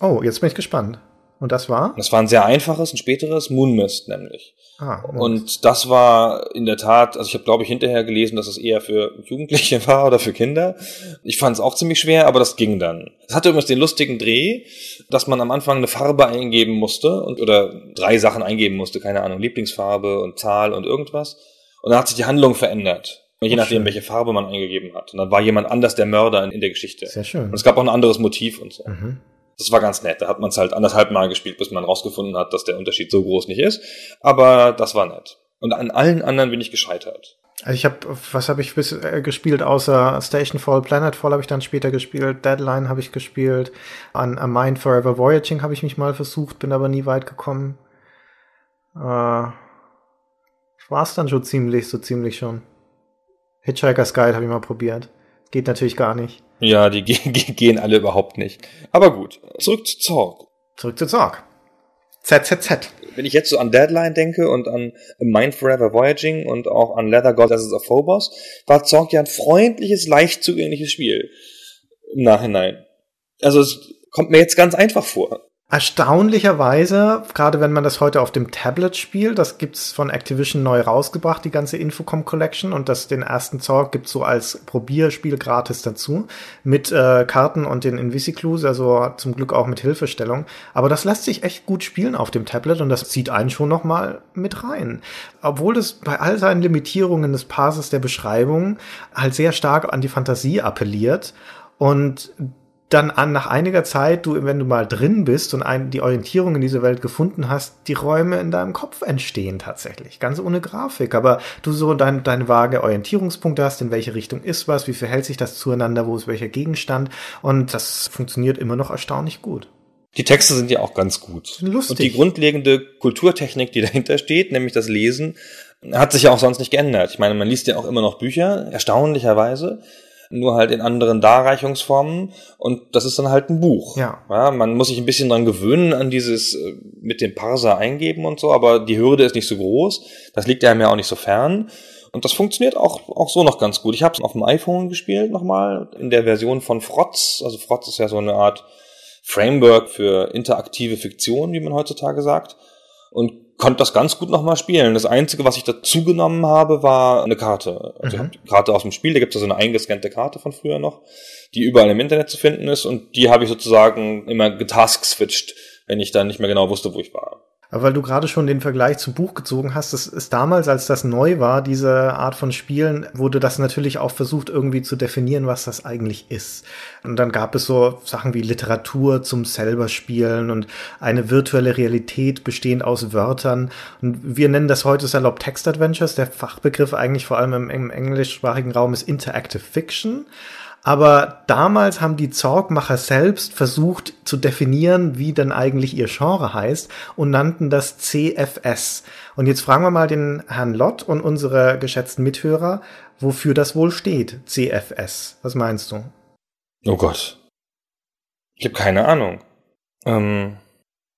Oh, jetzt bin ich gespannt. Und das war? Das war ein sehr einfaches, ein späteres Moonmist nämlich. Ah, Und das war in der Tat, also ich habe glaube ich hinterher gelesen, dass es eher für Jugendliche war oder für Kinder. Ich fand es auch ziemlich schwer, aber das ging dann. Es hatte übrigens den lustigen Dreh, dass man am Anfang eine Farbe eingeben musste und oder drei Sachen eingeben musste, keine Ahnung, Lieblingsfarbe und Zahl und irgendwas. Und dann hat sich die Handlung verändert. Je nachdem, welche Farbe man eingegeben hat. Und dann war jemand anders der Mörder in, in der Geschichte. Sehr schön. Und es gab auch ein anderes Motiv und so. Mhm. Das war ganz nett. Da hat man es halt anderthalb Mal gespielt, bis man rausgefunden hat, dass der Unterschied so groß nicht ist. Aber das war nett. Und an allen anderen bin ich gescheitert. Also ich habe, was habe ich bis, äh, gespielt, außer Stationfall, Planetfall habe ich dann später gespielt, Deadline habe ich gespielt, an A Mind Forever Voyaging habe ich mich mal versucht, bin aber nie weit gekommen. Äh, war's dann schon ziemlich, so ziemlich schon. Hitchhiker's Guide habe ich mal probiert. Geht natürlich gar nicht. Ja, die ge ge gehen alle überhaupt nicht. Aber gut, zurück zu Zorg. Zurück zu Zorg. ZZZ. Wenn ich jetzt so an Deadline denke und an Mind Forever Voyaging und auch an Leather Goddesses of Phobos, war Zorg ja ein freundliches, leicht zugängliches Spiel. Im Nachhinein. Also es kommt mir jetzt ganz einfach vor. Erstaunlicherweise, gerade wenn man das heute auf dem Tablet spielt, das gibt's von Activision neu rausgebracht, die ganze Infocom Collection und das den ersten Zorg gibt's so als Probierspiel gratis dazu mit äh, Karten und den Invisiclues, also zum Glück auch mit Hilfestellung. Aber das lässt sich echt gut spielen auf dem Tablet und das zieht einen schon noch mal mit rein. Obwohl das bei all seinen Limitierungen des Parses der Beschreibung halt sehr stark an die Fantasie appelliert und dann an, nach einiger Zeit, du, wenn du mal drin bist und ein, die Orientierung in dieser Welt gefunden hast, die Räume in deinem Kopf entstehen tatsächlich. Ganz ohne Grafik. Aber du so dein, deine vage Orientierungspunkte hast, in welche Richtung ist was, wie verhält sich das zueinander, wo ist welcher Gegenstand. Und das funktioniert immer noch erstaunlich gut. Die Texte sind ja auch ganz gut. Lustig. Und die grundlegende Kulturtechnik, die dahinter steht, nämlich das Lesen, hat sich ja auch sonst nicht geändert. Ich meine, man liest ja auch immer noch Bücher, erstaunlicherweise nur halt in anderen Darreichungsformen und das ist dann halt ein Buch. Ja. ja. Man muss sich ein bisschen dran gewöhnen an dieses äh, mit dem Parser eingeben und so, aber die Hürde ist nicht so groß. Das liegt einem ja auch nicht so fern. Und das funktioniert auch, auch so noch ganz gut. Ich habe es auf dem iPhone gespielt nochmal, in der Version von Frotz. Also Frotz ist ja so eine Art Framework für interaktive Fiktion, wie man heutzutage sagt. Und konnte das ganz gut nochmal spielen. Das Einzige, was ich dazu genommen habe, war eine Karte. Also Mhm. die Karte aus dem Spiel, da gibt es so eine eingescannte Karte von früher noch, die überall im Internet zu finden ist und die habe ich sozusagen immer getask-switcht, wenn ich dann nicht mehr genau wusste, wo ich war. Weil du gerade schon den Vergleich zum Buch gezogen hast, das ist damals, als das neu war, diese Art von Spielen, wurde das natürlich auch versucht, irgendwie zu definieren, was das eigentlich ist. Und dann gab es so Sachen wie Literatur zum selber spielen und eine virtuelle Realität bestehend aus Wörtern. Und wir nennen das heute salopp Text Adventures. Der Fachbegriff eigentlich vor allem im, im englischsprachigen Raum ist Interactive Fiction. Aber damals haben die Zorgmacher selbst versucht zu definieren, wie denn eigentlich ihr Genre heißt und nannten das CFS. Und jetzt fragen wir mal den Herrn Lott und unsere geschätzten Mithörer, wofür das wohl steht, CFS. Was meinst du? Oh Gott. Ich habe keine Ahnung. Ähm,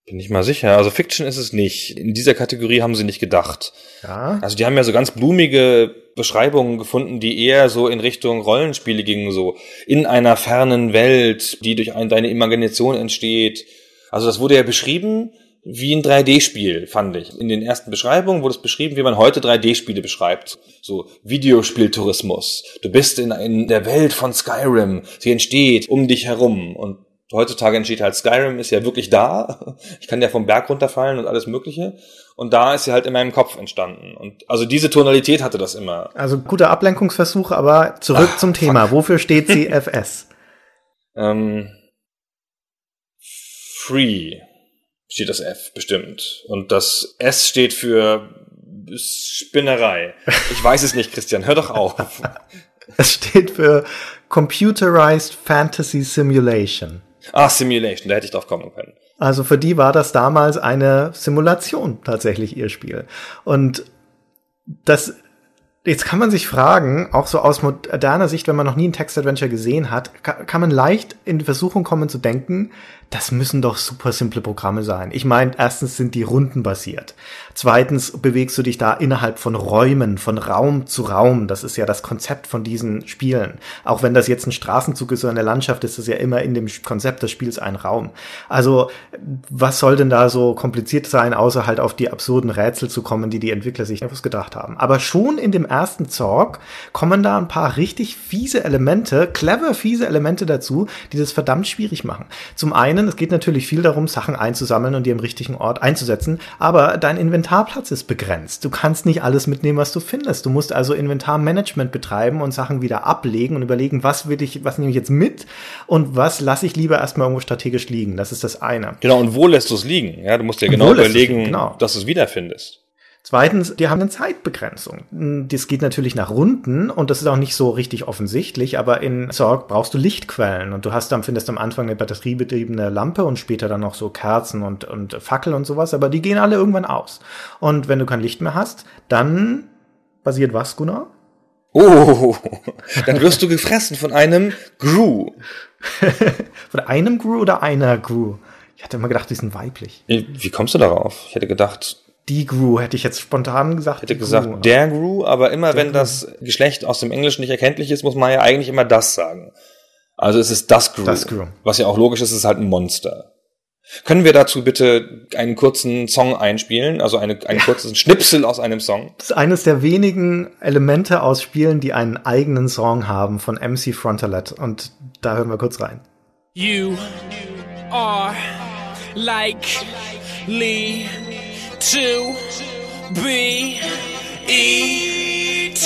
bin nicht mal sicher. Also Fiction ist es nicht. In dieser Kategorie haben sie nicht gedacht. Ja, Also die haben ja so ganz blumige Beschreibungen gefunden, die eher so in Richtung Rollenspiele gingen, so in einer fernen Welt, die durch ein, deine Imagination entsteht. Also das wurde ja beschrieben wie ein 3D-Spiel, fand ich. In den ersten Beschreibungen wurde es beschrieben, wie man heute 3D-Spiele beschreibt. So Videospieltourismus. Du bist in, in der Welt von Skyrim. Sie entsteht um dich herum. Und heutzutage entsteht halt Skyrim, ist ja wirklich da. Ich kann ja vom Berg runterfallen und alles Mögliche. Und da ist sie halt in meinem Kopf entstanden. Und also diese Tonalität hatte das immer. Also guter Ablenkungsversuch, aber zurück Ach, zum Thema. Wofür steht CFS? Ähm, free steht das F bestimmt. Und das S steht für Spinnerei. Ich weiß es nicht, Christian. Hör doch auf. es steht für Computerized Fantasy Simulation. Ah, Simulation, da hätte ich drauf kommen können. Also für die war das damals eine Simulation tatsächlich ihr Spiel. Und das Jetzt kann man sich fragen, auch so aus moderner Sicht, wenn man noch nie ein Text-Adventure gesehen hat, kann, man leicht in Versuchung kommen zu denken, das müssen doch super simple Programme sein. Ich meine, erstens sind die rundenbasiert. Zweitens bewegst du dich da innerhalb von Räumen, von Raum zu Raum. Das ist ja das Konzept von diesen Spielen. Auch wenn das jetzt ein Straßenzug ist oder eine Landschaft, ist das ja immer in dem Konzept des Spiels ein Raum. Also, was soll denn da so kompliziert sein, außer halt auf die absurden Rätsel zu kommen, die die Entwickler sich etwas gedacht haben. Aber schon in dem ersten Zorg kommen da ein paar richtig fiese Elemente, clever fiese Elemente dazu, die das verdammt schwierig machen. Zum einen es geht natürlich viel darum, Sachen einzusammeln und die am richtigen Ort einzusetzen, aber dein Inventarplatz ist begrenzt. Du kannst nicht alles mitnehmen, was du findest. Du musst also Inventarmanagement betreiben und Sachen wieder ablegen und überlegen, was will ich, was nehme ich jetzt mit und was lasse ich lieber erstmal irgendwo strategisch liegen. Das ist das eine. Genau, und wo lässt du es liegen? Ja, du musst dir genau überlegen, genau. dass du es wiederfindest. Zweitens, die haben eine Zeitbegrenzung. Das geht natürlich nach Runden und das ist auch nicht so richtig offensichtlich, aber in Sorg brauchst du Lichtquellen und du hast dann, findest am Anfang eine batteriebetriebene Lampe und später dann noch so Kerzen und, und Fackel und sowas, aber die gehen alle irgendwann aus. Und wenn du kein Licht mehr hast, dann passiert was, Gunnar? Oh, dann wirst du gefressen von einem Gru. von einem Gru oder einer Gru? Ich hatte immer gedacht, die sind weiblich. Wie kommst du darauf? Ich hätte gedacht, die Gru, hätte ich jetzt spontan gesagt. Hätte gesagt Gru, der Gru, aber immer wenn Gru. das Geschlecht aus dem Englischen nicht erkenntlich ist, muss man ja eigentlich immer das sagen. Also es ist das Gru. Das Gru. Was ja auch logisch ist, ist halt ein Monster. Können wir dazu bitte einen kurzen Song einspielen, also eine, einen kurzen Schnipsel aus einem Song? Das ist eines der wenigen Elemente aus Spielen, die einen eigenen Song haben von MC Frontalet und da hören wir kurz rein. You are likely to be eaten.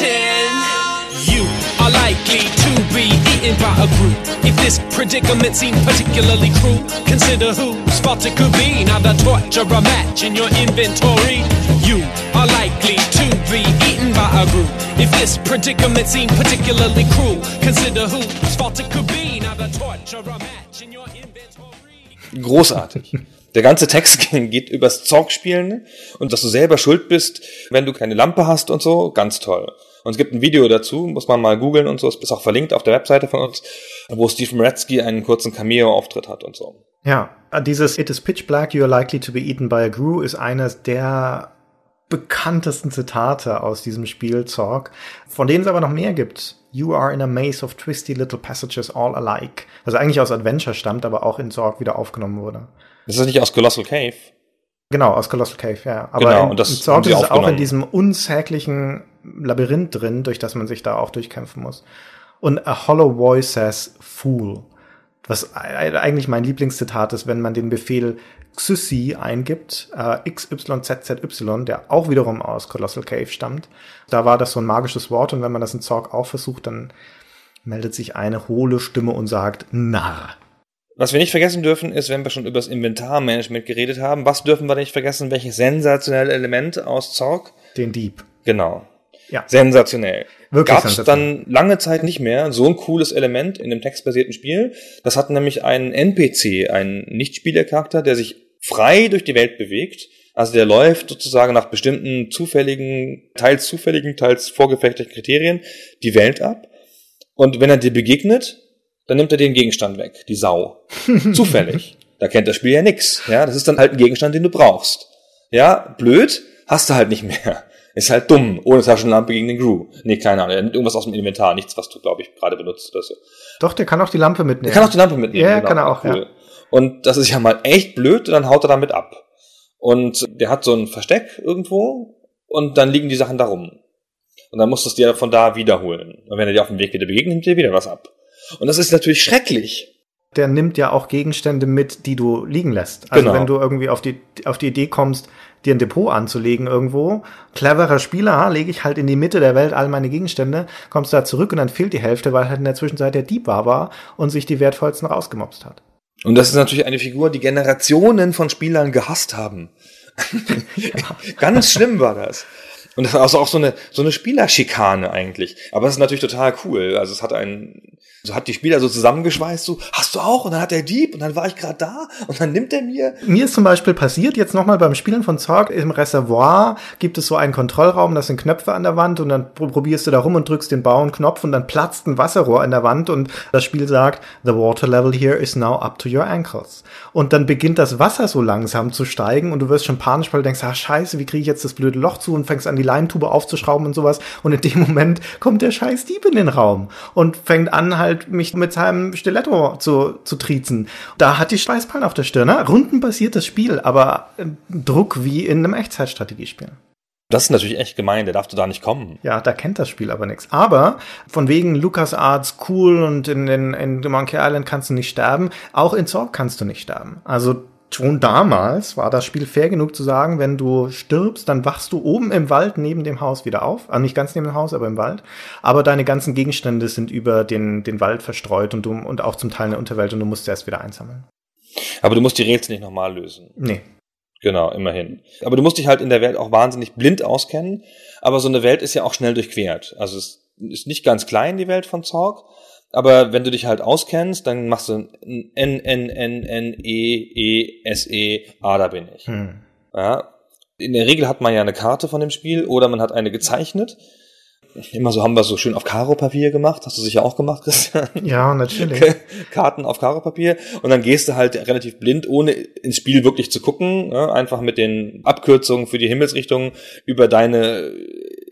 You are likely to be eaten by a group. If this predicament seems particularly cruel, consider whose spot it could be. Now the torture a match in your inventory. You are likely to be eaten by a group. If this predicament seems particularly cruel, consider whose spot it could be. Now the torture a match in your inventory. Großartig. Der ganze Text geht übers Zorgspielen und dass du selber schuld bist, wenn du keine Lampe hast und so, ganz toll. Und es gibt ein Video dazu, muss man mal googeln und so, ist auch verlinkt auf der Webseite von uns, wo Steve Moretzky einen kurzen Cameo-Auftritt hat und so. Ja, dieses It is pitch black, you are likely to be eaten by a Gru ist eines der bekanntesten Zitate aus diesem Spiel Zorg, von denen es aber noch mehr gibt. You are in a maze of twisty little passages all alike. Was eigentlich aus Adventure stammt, aber auch in Zorg wieder aufgenommen wurde. Das ist nicht aus Colossal Cave? Genau, aus Colossal Cave, ja. Aber genau, in, und das in Zorg ist es auch in diesem unsäglichen Labyrinth drin, durch das man sich da auch durchkämpfen muss. Und a hollow voice says fool. Was eigentlich mein Lieblingszitat ist, wenn man den Befehl Xysi eingibt, äh, XYZZY, der auch wiederum aus Colossal Cave stammt. Da war das so ein magisches Wort und wenn man das in Zorg auch versucht, dann meldet sich eine hohle Stimme und sagt Narr. Was wir nicht vergessen dürfen, ist, wenn wir schon über das Inventarmanagement geredet haben, was dürfen wir nicht vergessen? Welches sensationelle Element aus Zorg? Den Dieb. Genau. Ja. Sensationell. Wirklich Gab es dann lange Zeit nicht mehr so ein cooles Element in dem textbasierten Spiel. Das hat nämlich einen NPC, einen Nichtspielercharakter, der sich frei durch die Welt bewegt. Also der läuft sozusagen nach bestimmten zufälligen, teils zufälligen, teils vorgefertigten Kriterien die Welt ab. Und wenn er dir begegnet, dann nimmt er den Gegenstand weg, die Sau. Zufällig. Da kennt das Spiel ja nix. Ja, das ist dann halt ein Gegenstand, den du brauchst. Ja, blöd, hast du halt nicht mehr. Ist halt dumm, ohne Taschenlampe gegen den Gru. Nee, keine Ahnung, er nimmt irgendwas aus dem Inventar, nichts, was du, glaube ich, gerade benutzt oder so. Doch, der kann auch die Lampe mitnehmen. Der kann auch die Lampe mitnehmen. Ja, genau, kann er auch, cool. ja. Und das ist ja mal echt blöd, und dann haut er damit ab. Und der hat so ein Versteck irgendwo und dann liegen die Sachen da rum. Und dann musst du es dir von da wiederholen. Und wenn er dir auf dem Weg wieder begegnet, nimmt dir wieder was ab. Und das ist natürlich schrecklich. Der nimmt ja auch Gegenstände mit, die du liegen lässt. Also Genau. wenn du irgendwie auf die, auf die Idee kommst, dir ein Depot anzulegen irgendwo, cleverer Spieler, lege ich halt in die Mitte der Welt all meine Gegenstände, kommst da zurück und dann fehlt die Hälfte, weil halt in der Zwischenzeit der Dieb war, war und sich die wertvollsten rausgemobst hat. Und das ist natürlich eine Figur, die Generationen von Spielern gehasst haben. Ganz schlimm war das. Und das war also auch so eine, so eine Spielerschikane eigentlich. Aber es ist natürlich total cool. Also es hat einen, so hat die Spieler so zusammengeschweißt, so, hast du auch? Und dann hat der Dieb und dann war ich gerade da und dann nimmt er mir. Mir ist zum Beispiel passiert, jetzt nochmal beim Spielen von Zorg, im Reservoir gibt es so einen Kontrollraum, das sind Knöpfe an der Wand und dann pro- probierst du da rum und drückst den blauen Knopf und dann platzt ein Wasserrohr in der Wand und das Spiel sagt, the water level here is now up to your ankles. Und dann beginnt das Wasser so langsam zu steigen und du wirst schon panisch, weil du denkst, ah scheiße, wie kriege ich jetzt das blöde Loch zu und fängst an die Leintube aufzuschrauben und sowas und in dem Moment kommt der scheiß Dieb in den Raum und fängt an halt mich mit seinem Stiletto zu, zu triezen. Da hat die Schweißperlen auf der Stirn. Ne? Rundenbasiertes Spiel, aber äh, Druck wie in einem Echtzeitstrategiespiel. Das ist natürlich echt gemein, der darf du da nicht kommen. Ja, da kennt das Spiel aber nichts. Aber von wegen LucasArts cool und in, in, in Monkey Island kannst du nicht sterben. Auch in Zorg kannst du nicht sterben. Also schon damals war das Spiel fair genug zu sagen, wenn du stirbst, dann wachst du oben im Wald neben dem Haus wieder auf. Also nicht ganz neben dem Haus, aber im Wald. Aber deine ganzen Gegenstände sind über den, den Wald verstreut und, du, und auch zum Teil in der Unterwelt und du musst sie erst wieder einsammeln. Aber du musst die Rätsel nicht nochmal lösen. Nee. Genau, immerhin. Aber du musst dich halt in der Welt auch wahnsinnig blind auskennen. Aber so eine Welt ist ja auch schnell durchquert. Also es ist nicht ganz klein, die Welt von Zorg. Aber wenn du dich halt auskennst, dann machst du N, N, N, N, E, E, S, E, A, da bin ich. Hm. Ja. In der Regel hat man ja eine Karte von dem Spiel oder man hat eine gezeichnet. Immer so haben wir so schön auf Karo-Papier gemacht. Hast du sicher auch gemacht, Christian? Ja, natürlich. Karten auf Karo-Papier. Und dann gehst du halt relativ blind, ohne ins Spiel wirklich zu gucken. Ne? Einfach mit den Abkürzungen für die Himmelsrichtung über deine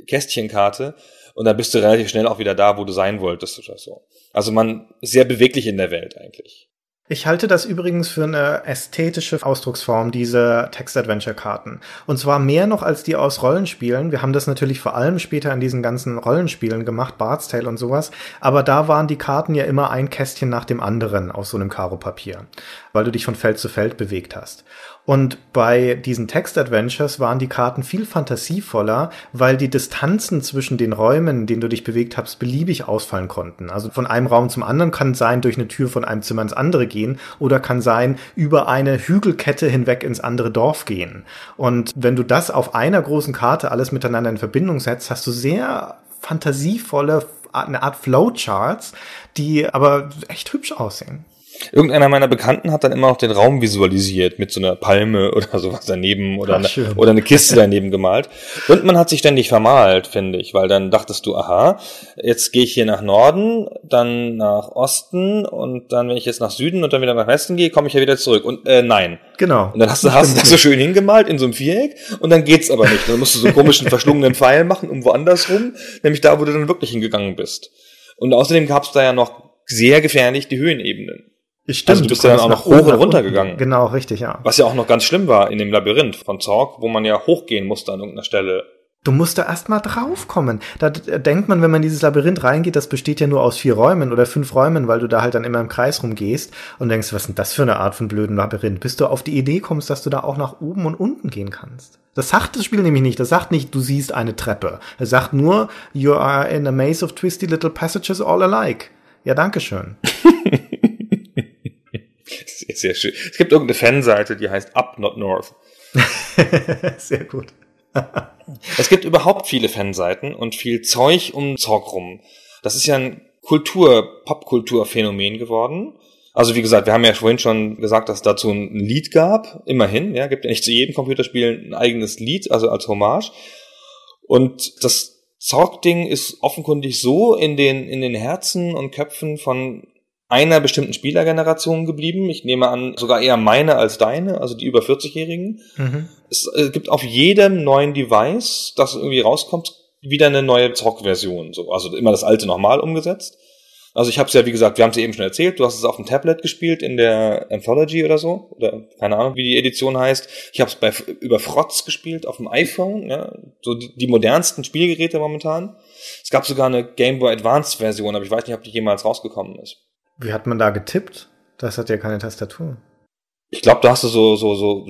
Kästchenkarte. Und dann bist du relativ schnell auch wieder da, wo du sein wolltest oder so. Also man ist sehr beweglich in der Welt eigentlich. Ich halte das übrigens für eine ästhetische Ausdrucksform, diese Text-Adventure-Karten. Und zwar mehr noch als die aus Rollenspielen. Wir haben das natürlich vor allem später in diesen ganzen Rollenspielen gemacht, Bard's Tale und sowas. Aber da waren die Karten ja immer ein Kästchen nach dem anderen auf so einem Karo-Papier, weil du dich von Feld zu Feld bewegt hast. Und bei diesen Text-Adventures waren die Karten viel fantasievoller, weil die Distanzen zwischen den Räumen, in denen du dich bewegt hast, beliebig ausfallen konnten. Also von einem Raum zum anderen kann sein, durch eine Tür von einem Zimmer ins andere gehen oder kann sein, über eine Hügelkette hinweg ins andere Dorf gehen. Und wenn du das auf einer großen Karte alles miteinander in Verbindung setzt, hast du sehr fantasievolle, eine Art Flowcharts, die aber echt hübsch aussehen. Irgendeiner meiner Bekannten hat dann immer noch den Raum visualisiert mit so einer Palme oder sowas daneben oder, Ach, eine, oder eine Kiste daneben gemalt. Und man hat sich ständig vermalt, finde ich, weil dann dachtest du, aha, jetzt gehe ich hier nach Norden, dann nach Osten und dann, wenn ich jetzt nach Süden und dann wieder nach Westen gehe, komme ich ja wieder zurück. Und äh, nein. Genau. Und dann hast du, hast du das so schön hingemalt in so einem Viereck und dann geht's aber nicht. Dann musst du so einen komischen verschlungenen Pfeil machen, um woanders rum, nämlich da, wo du dann wirklich hingegangen bist. Und außerdem gab's da ja noch sehr gefährlich die Höhenebenen. Stimmt, Also du bist ja dann auch noch hoch oben, und runter gegangen. Genau, richtig, ja. Was ja auch noch ganz schlimm war in dem Labyrinth von Zorg, wo man ja hochgehen musste an irgendeiner Stelle. Du musst da erst mal draufkommen. Da denkt man, wenn man in dieses Labyrinth reingeht, das besteht ja nur aus vier Räumen oder fünf Räumen, weil du da halt dann immer im Kreis rumgehst und denkst, was ist denn das für eine Art von blöden Labyrinth? Bis du auf die Idee kommst, dass du da auch nach oben und unten gehen kannst. Das sagt das Spiel nämlich nicht. Das sagt nicht, du siehst eine Treppe. Es sagt nur, you are in a maze of twisty little passages all alike. Ja, danke schön. Sehr, sehr schön. Es gibt irgendeine Fanseite, die heißt Up Not North. Sehr gut. Es gibt überhaupt viele Fanseiten und viel Zeug um Zorg rum. Das ist ja ein Kultur, Popkulturphänomen geworden. Also wie gesagt, wir haben ja vorhin schon gesagt, dass es dazu ein Lied gab. Immerhin, ja, gibt ja nicht zu jedem Computerspiel ein eigenes Lied, also als Hommage. Und das Zorg-Ding ist offenkundig so in den, in den Herzen und Köpfen von einer bestimmten Spielergeneration geblieben. Ich nehme an, sogar eher meine als deine, also die über 40-Jährigen. Mhm. Es äh, gibt auf jedem neuen Device, das irgendwie rauskommt, wieder eine neue Zorg-Version. So. Also immer das alte nochmal umgesetzt. Also ich habe es ja, wie gesagt, wir haben es eben schon erzählt, du hast es auf dem Tablet gespielt in der Anthology oder so, oder keine Ahnung, wie die Edition heißt. Ich habe es bei über Frotz gespielt auf dem iPhone, ja, so die, die modernsten Spielgeräte momentan. Es gab sogar eine Game Boy Advance Version, aber ich weiß nicht, ob die jemals rausgekommen ist. Wie hat man da getippt? Das hat ja keine Tastatur. Ich glaube, da hast du so so so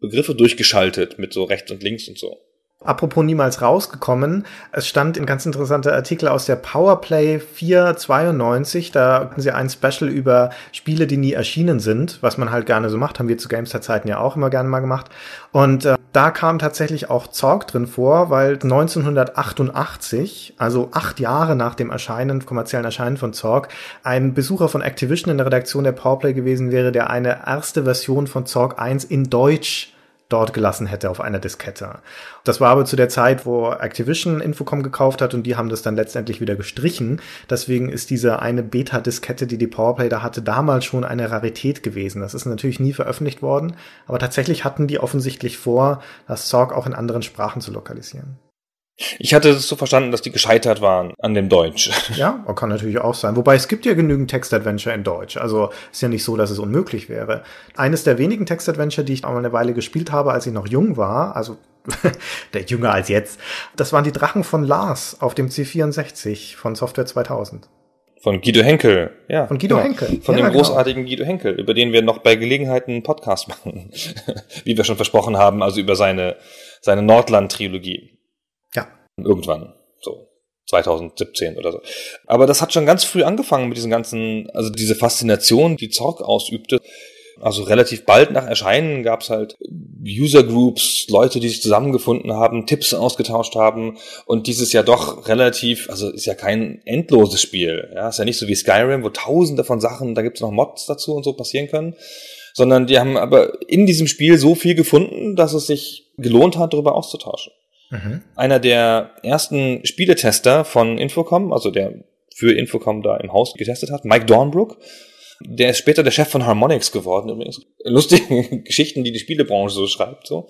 Begriffe durchgeschaltet mit so rechts und links und so. Apropos niemals rausgekommen, es stand ein ganz interessanter Artikel aus der Powerplay 492, da hatten sie ein Special über Spiele, die nie erschienen sind, was man halt gerne so macht, haben wir zu Gamestar-Zeiten ja auch immer gerne mal gemacht. Und äh, da kam tatsächlich auch Zorg drin vor, weil 1988, also acht Jahre nach dem Erscheinen, kommerziellen Erscheinen von Zorg, ein Besucher von Activision in der Redaktion der Powerplay gewesen wäre, der eine erste Version von Zorg 1 in Deutsch dort gelassen hätte auf einer Diskette. Das war aber zu der Zeit, wo Activision Infocom gekauft hat und die haben das dann letztendlich wieder gestrichen. Deswegen ist diese eine Beta-Diskette, die die Powerplay da hatte, damals schon eine Rarität gewesen. Das ist natürlich nie veröffentlicht worden, aber tatsächlich hatten die offensichtlich vor, das Zorg auch in anderen Sprachen zu lokalisieren. Ich hatte es so verstanden, dass die gescheitert waren an dem Deutsch. Ja, kann natürlich auch sein. Wobei es gibt ja genügend Text-Adventure in Deutsch. Also ist ja nicht so, dass es unmöglich wäre. Eines der wenigen Text-Adventure, die ich auch mal eine Weile gespielt habe, als ich noch jung war, also der jünger als jetzt, das waren die Drachen von Lars auf dem C64 von Software 2000. Von Guido Henkel, ja. Von Guido genau. Henkel. Von ja, dem großartigen Guido Henkel, über den wir noch bei Gelegenheit einen Podcast machen. Wie wir schon versprochen haben, also über seine, seine Nordland-Trilogie. Irgendwann, so 2017 oder so. Aber das hat schon ganz früh angefangen mit diesen ganzen, also diese Faszination, die Zorg ausübte. Also relativ bald nach Erscheinen gab es halt User Groups, Leute, die sich zusammengefunden haben, Tipps ausgetauscht haben und dieses ja doch relativ, also ist ja kein endloses Spiel. Ja, ist ja nicht so wie Skyrim, wo tausende von Sachen, da gibt es noch Mods dazu und so passieren können, sondern die haben aber in diesem Spiel so viel gefunden, dass es sich gelohnt hat, darüber auszutauschen. Mhm. Einer der ersten Spieletester von Infocom, also der für Infocom da im Haus getestet hat, Mike Dornbrook, der ist später der Chef von Harmonix geworden, übrigens. Lustige Geschichten, die die Spielebranche so schreibt, so.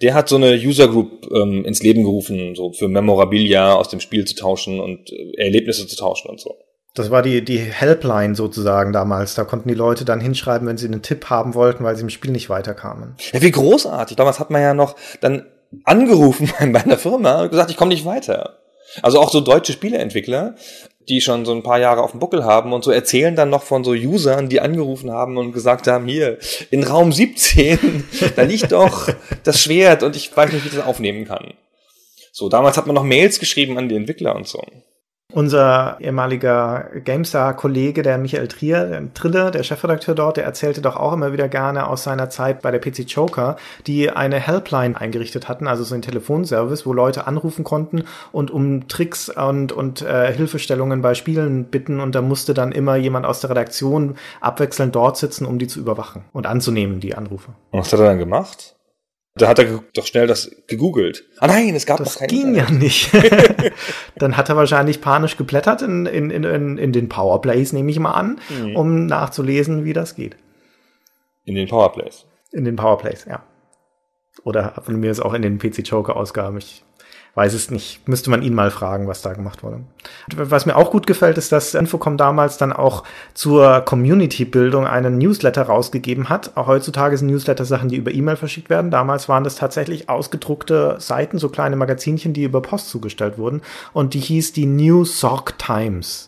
Der hat so eine User Group ähm, ins Leben gerufen, so für Memorabilia aus dem Spiel zu tauschen und äh, Erlebnisse zu tauschen und so. Das war die, die Helpline sozusagen damals. Da konnten die Leute dann hinschreiben, wenn sie einen Tipp haben wollten, weil sie im Spiel nicht weiterkamen. Ja, wie großartig. Damals hat man ja noch dann angerufen bei einer Firma und gesagt, ich komme nicht weiter. Also auch so deutsche Spieleentwickler, die schon so ein paar Jahre auf dem Buckel haben und so erzählen dann noch von so Usern, die angerufen haben und gesagt haben, hier, in Raum 17, da liegt doch das Schwert und ich weiß nicht, wie ich das aufnehmen kann. So, damals hat man noch Mails geschrieben an die Entwickler und so. Unser ehemaliger GameStar-Kollege, der Michael Trier, der Trille, der Chefredakteur dort, der erzählte doch auch immer wieder gerne aus seiner Zeit bei der PC Joker, die eine Helpline eingerichtet hatten, also so ein Telefonservice, wo Leute anrufen konnten und um Tricks und, und äh, Hilfestellungen bei Spielen bitten und da musste dann immer jemand aus der Redaktion abwechselnd dort sitzen, um die zu überwachen und anzunehmen, die Anrufe. Und was hat er dann gemacht? Da hat er doch schnell das gegoogelt. Ah nein, es gab Das noch kein ging Internet. ja nicht. Dann hat er wahrscheinlich panisch geblättert in, in, in, in, in den Powerplays, nehme ich mal an, Mhm. um nachzulesen, wie das geht. In den Powerplays. In den Powerplays, ja. Oder von mir ist auch in den PC Joker Ausgaben. Ich weiß es nicht. Müsste man ihn mal fragen, was da gemacht wurde. Was mir auch gut gefällt, ist, dass Infocom damals dann auch zur Community-Bildung einen Newsletter rausgegeben hat. Auch heutzutage sind Newsletter Sachen, die über E-Mail verschickt werden. Damals waren das tatsächlich ausgedruckte Seiten, so kleine Magazinchen, die über Post zugestellt wurden. Und die hieß die New Sock Times.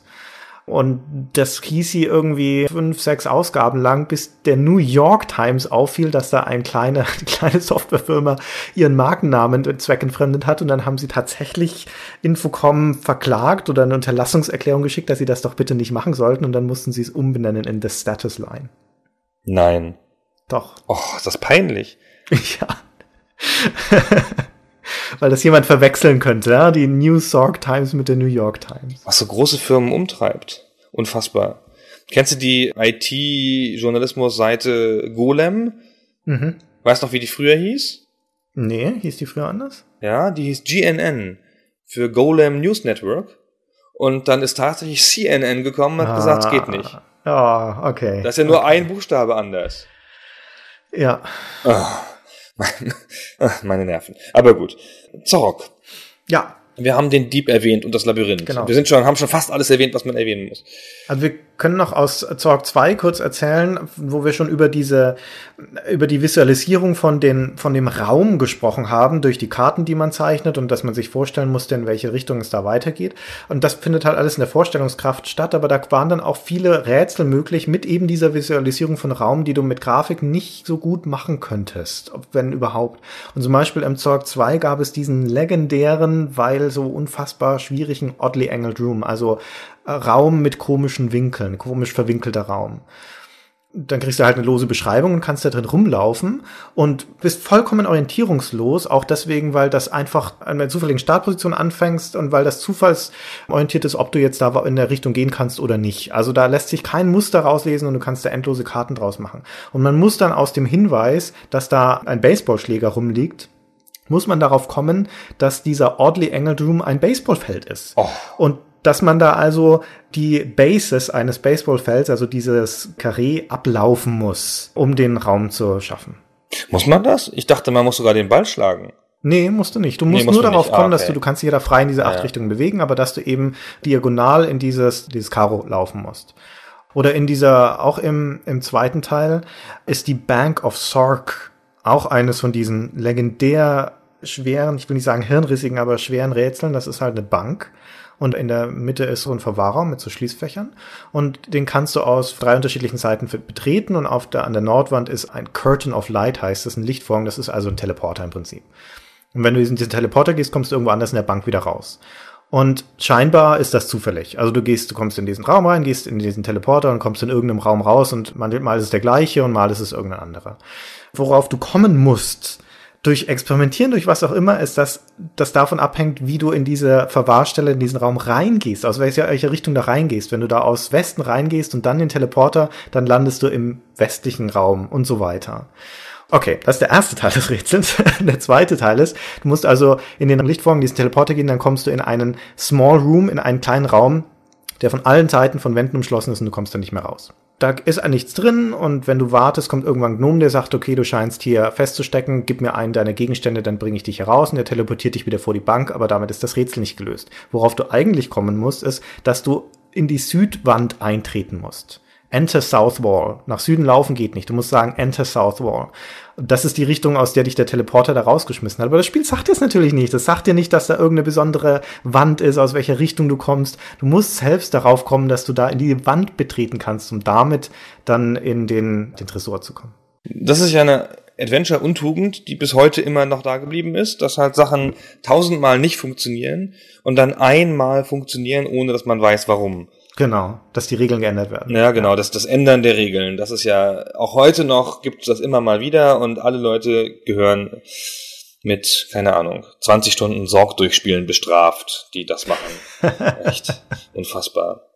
Und das hieß sie irgendwie fünf, sechs Ausgaben lang, bis der New York Times auffiel, dass da ein kleine, eine kleine Softwarefirma ihren Markennamen zweckentfremdet hat. Und dann haben sie tatsächlich Infocom verklagt oder eine Unterlassungserklärung geschickt, dass sie das doch bitte nicht machen sollten. Und dann mussten sie es umbenennen in The Status Line. Nein. Doch. Oh, ist das peinlich. Ja. Weil das jemand verwechseln könnte, ja? Die New York Times mit der New York Times. Was so große Firmen umtreibt. Unfassbar. Kennst du die IT-Journalismus-Seite Golem? Mhm. Weißt noch, wie die früher hieß? Nee, hieß die früher anders? Ja, die hieß GNN für Golem News Network. Und dann ist tatsächlich CNN gekommen und hat gesagt, es geht nicht. Ja, okay. Das ist ja nur ein Buchstabe anders. Ja. Ah, mein- ah, meine Nerven. Aber gut. Zorg. Ja. Wir haben den Dieb erwähnt und das Labyrinth. Genau. Wir sind schon, haben schon fast alles erwähnt, was man erwähnen muss. Also wir können noch aus Zorg 2 kurz erzählen, wo wir schon über diese, über die Visualisierung von, den, von dem Raum gesprochen haben, durch die Karten, die man zeichnet und dass man sich vorstellen musste, in welche Richtung es da weitergeht. Und das findet halt alles in der Vorstellungskraft statt, aber da waren dann auch viele Rätsel möglich mit eben dieser Visualisierung von Raum, die du mit Grafik nicht so gut machen könntest, wenn überhaupt. Und zum Beispiel im Zorg 2 gab es diesen legendären, weil so unfassbar schwierigen Oddly Angled Room, also äh, Raum mit komischen Winkeln, komisch verwinkelter Raum. Dann kriegst du halt eine lose Beschreibung und kannst da drin rumlaufen und bist vollkommen orientierungslos, auch deswegen, weil das einfach an einer zufälligen Startposition anfängst und weil das zufallsorientiert ist, ob du jetzt da in der Richtung gehen kannst oder nicht. Also da lässt sich kein Muster rauslesen und du kannst da endlose Karten draus machen. Und man muss dann aus dem Hinweis, dass da ein Baseballschläger rumliegt, muss man darauf kommen, dass dieser Oddly Angled Room ein Baseballfeld ist. Oh. Und dass man da also die Bases eines Baseballfelds, also dieses Karree, ablaufen muss, um den Raum zu schaffen. Muss man das? Ich dachte, man muss sogar den Ball schlagen. Nee, musst du nicht. Du musst musst nur darauf nicht. Ah, kommen, dass okay. du, du kannst dich ja da frei in diese acht Ja. Richtungen bewegen, aber dass du eben diagonal in dieses, dieses Karo laufen musst. Oder in dieser, auch im, im zweiten Teil, ist die Bank of Sork auch eines von diesen legendär schweren, ich will nicht sagen hirnrissigen, aber schweren Rätseln. Das ist halt eine Bank. Und in der Mitte ist so ein Verwahrraum mit so Schließfächern. Und den kannst du aus drei unterschiedlichen Seiten betreten. Und auf der, an der Nordwand ist ein Curtain of Light, heißt das, ein Lichtvorhang. Das ist also ein Teleporter im Prinzip. Und wenn du in diesen Teleporter gehst, kommst du irgendwo anders in der Bank wieder raus. Und scheinbar ist das zufällig. Also du gehst, du kommst in diesen Raum rein, gehst in diesen Teleporter und kommst in irgendeinem Raum raus und mal ist es der gleiche und mal ist es irgendein anderer. Worauf du kommen musst, durch Experimentieren, durch was auch immer, ist das, das davon abhängt, wie du in diese Verwahrstelle, in diesen Raum reingehst, aus welcher, Richtung du reingehst. Wenn du da aus Westen reingehst und dann den Teleporter, dann landest du im westlichen Raum und so weiter. Okay, das ist der erste Teil des Rätsels. der zweite Teil ist, du musst also in den Lichtvorhang, diesen Teleporter gehen, dann kommst du in einen Small Room, in einen kleinen Raum, der von allen Seiten von Wänden umschlossen ist und du kommst da nicht mehr raus. Da ist nichts drin und wenn du wartest, kommt irgendwann ein Gnome, der sagt, okay, du scheinst hier festzustecken, gib mir einen deiner Gegenstände, dann bringe ich dich heraus und der teleportiert dich wieder vor die Bank, aber damit ist das Rätsel nicht gelöst. Worauf du eigentlich kommen musst, ist, dass du in die Südwand eintreten musst. Enter South Wall. Nach Süden laufen geht nicht. Du musst sagen Enter South Wall. Das ist die Richtung, aus der dich der Teleporter da rausgeschmissen hat. Aber das Spiel sagt dir es natürlich nicht. Das sagt dir nicht, dass da irgendeine besondere Wand ist, aus welcher Richtung du kommst. Du musst selbst darauf kommen, dass du da in die Wand betreten kannst, um damit dann in den, den Tresor zu kommen. Das ist ja eine Adventure-Untugend, die bis heute immer noch da geblieben ist, dass halt Sachen tausendmal nicht funktionieren und dann einmal funktionieren, ohne dass man weiß, warum. Genau, dass die Regeln geändert werden. Ja, genau, das, das Ändern der Regeln. Das ist ja, auch heute noch gibt es das immer mal wieder und alle Leute gehören mit, keine Ahnung, 20 Stunden Sorg durchspielen bestraft, die das machen. Echt unfassbar.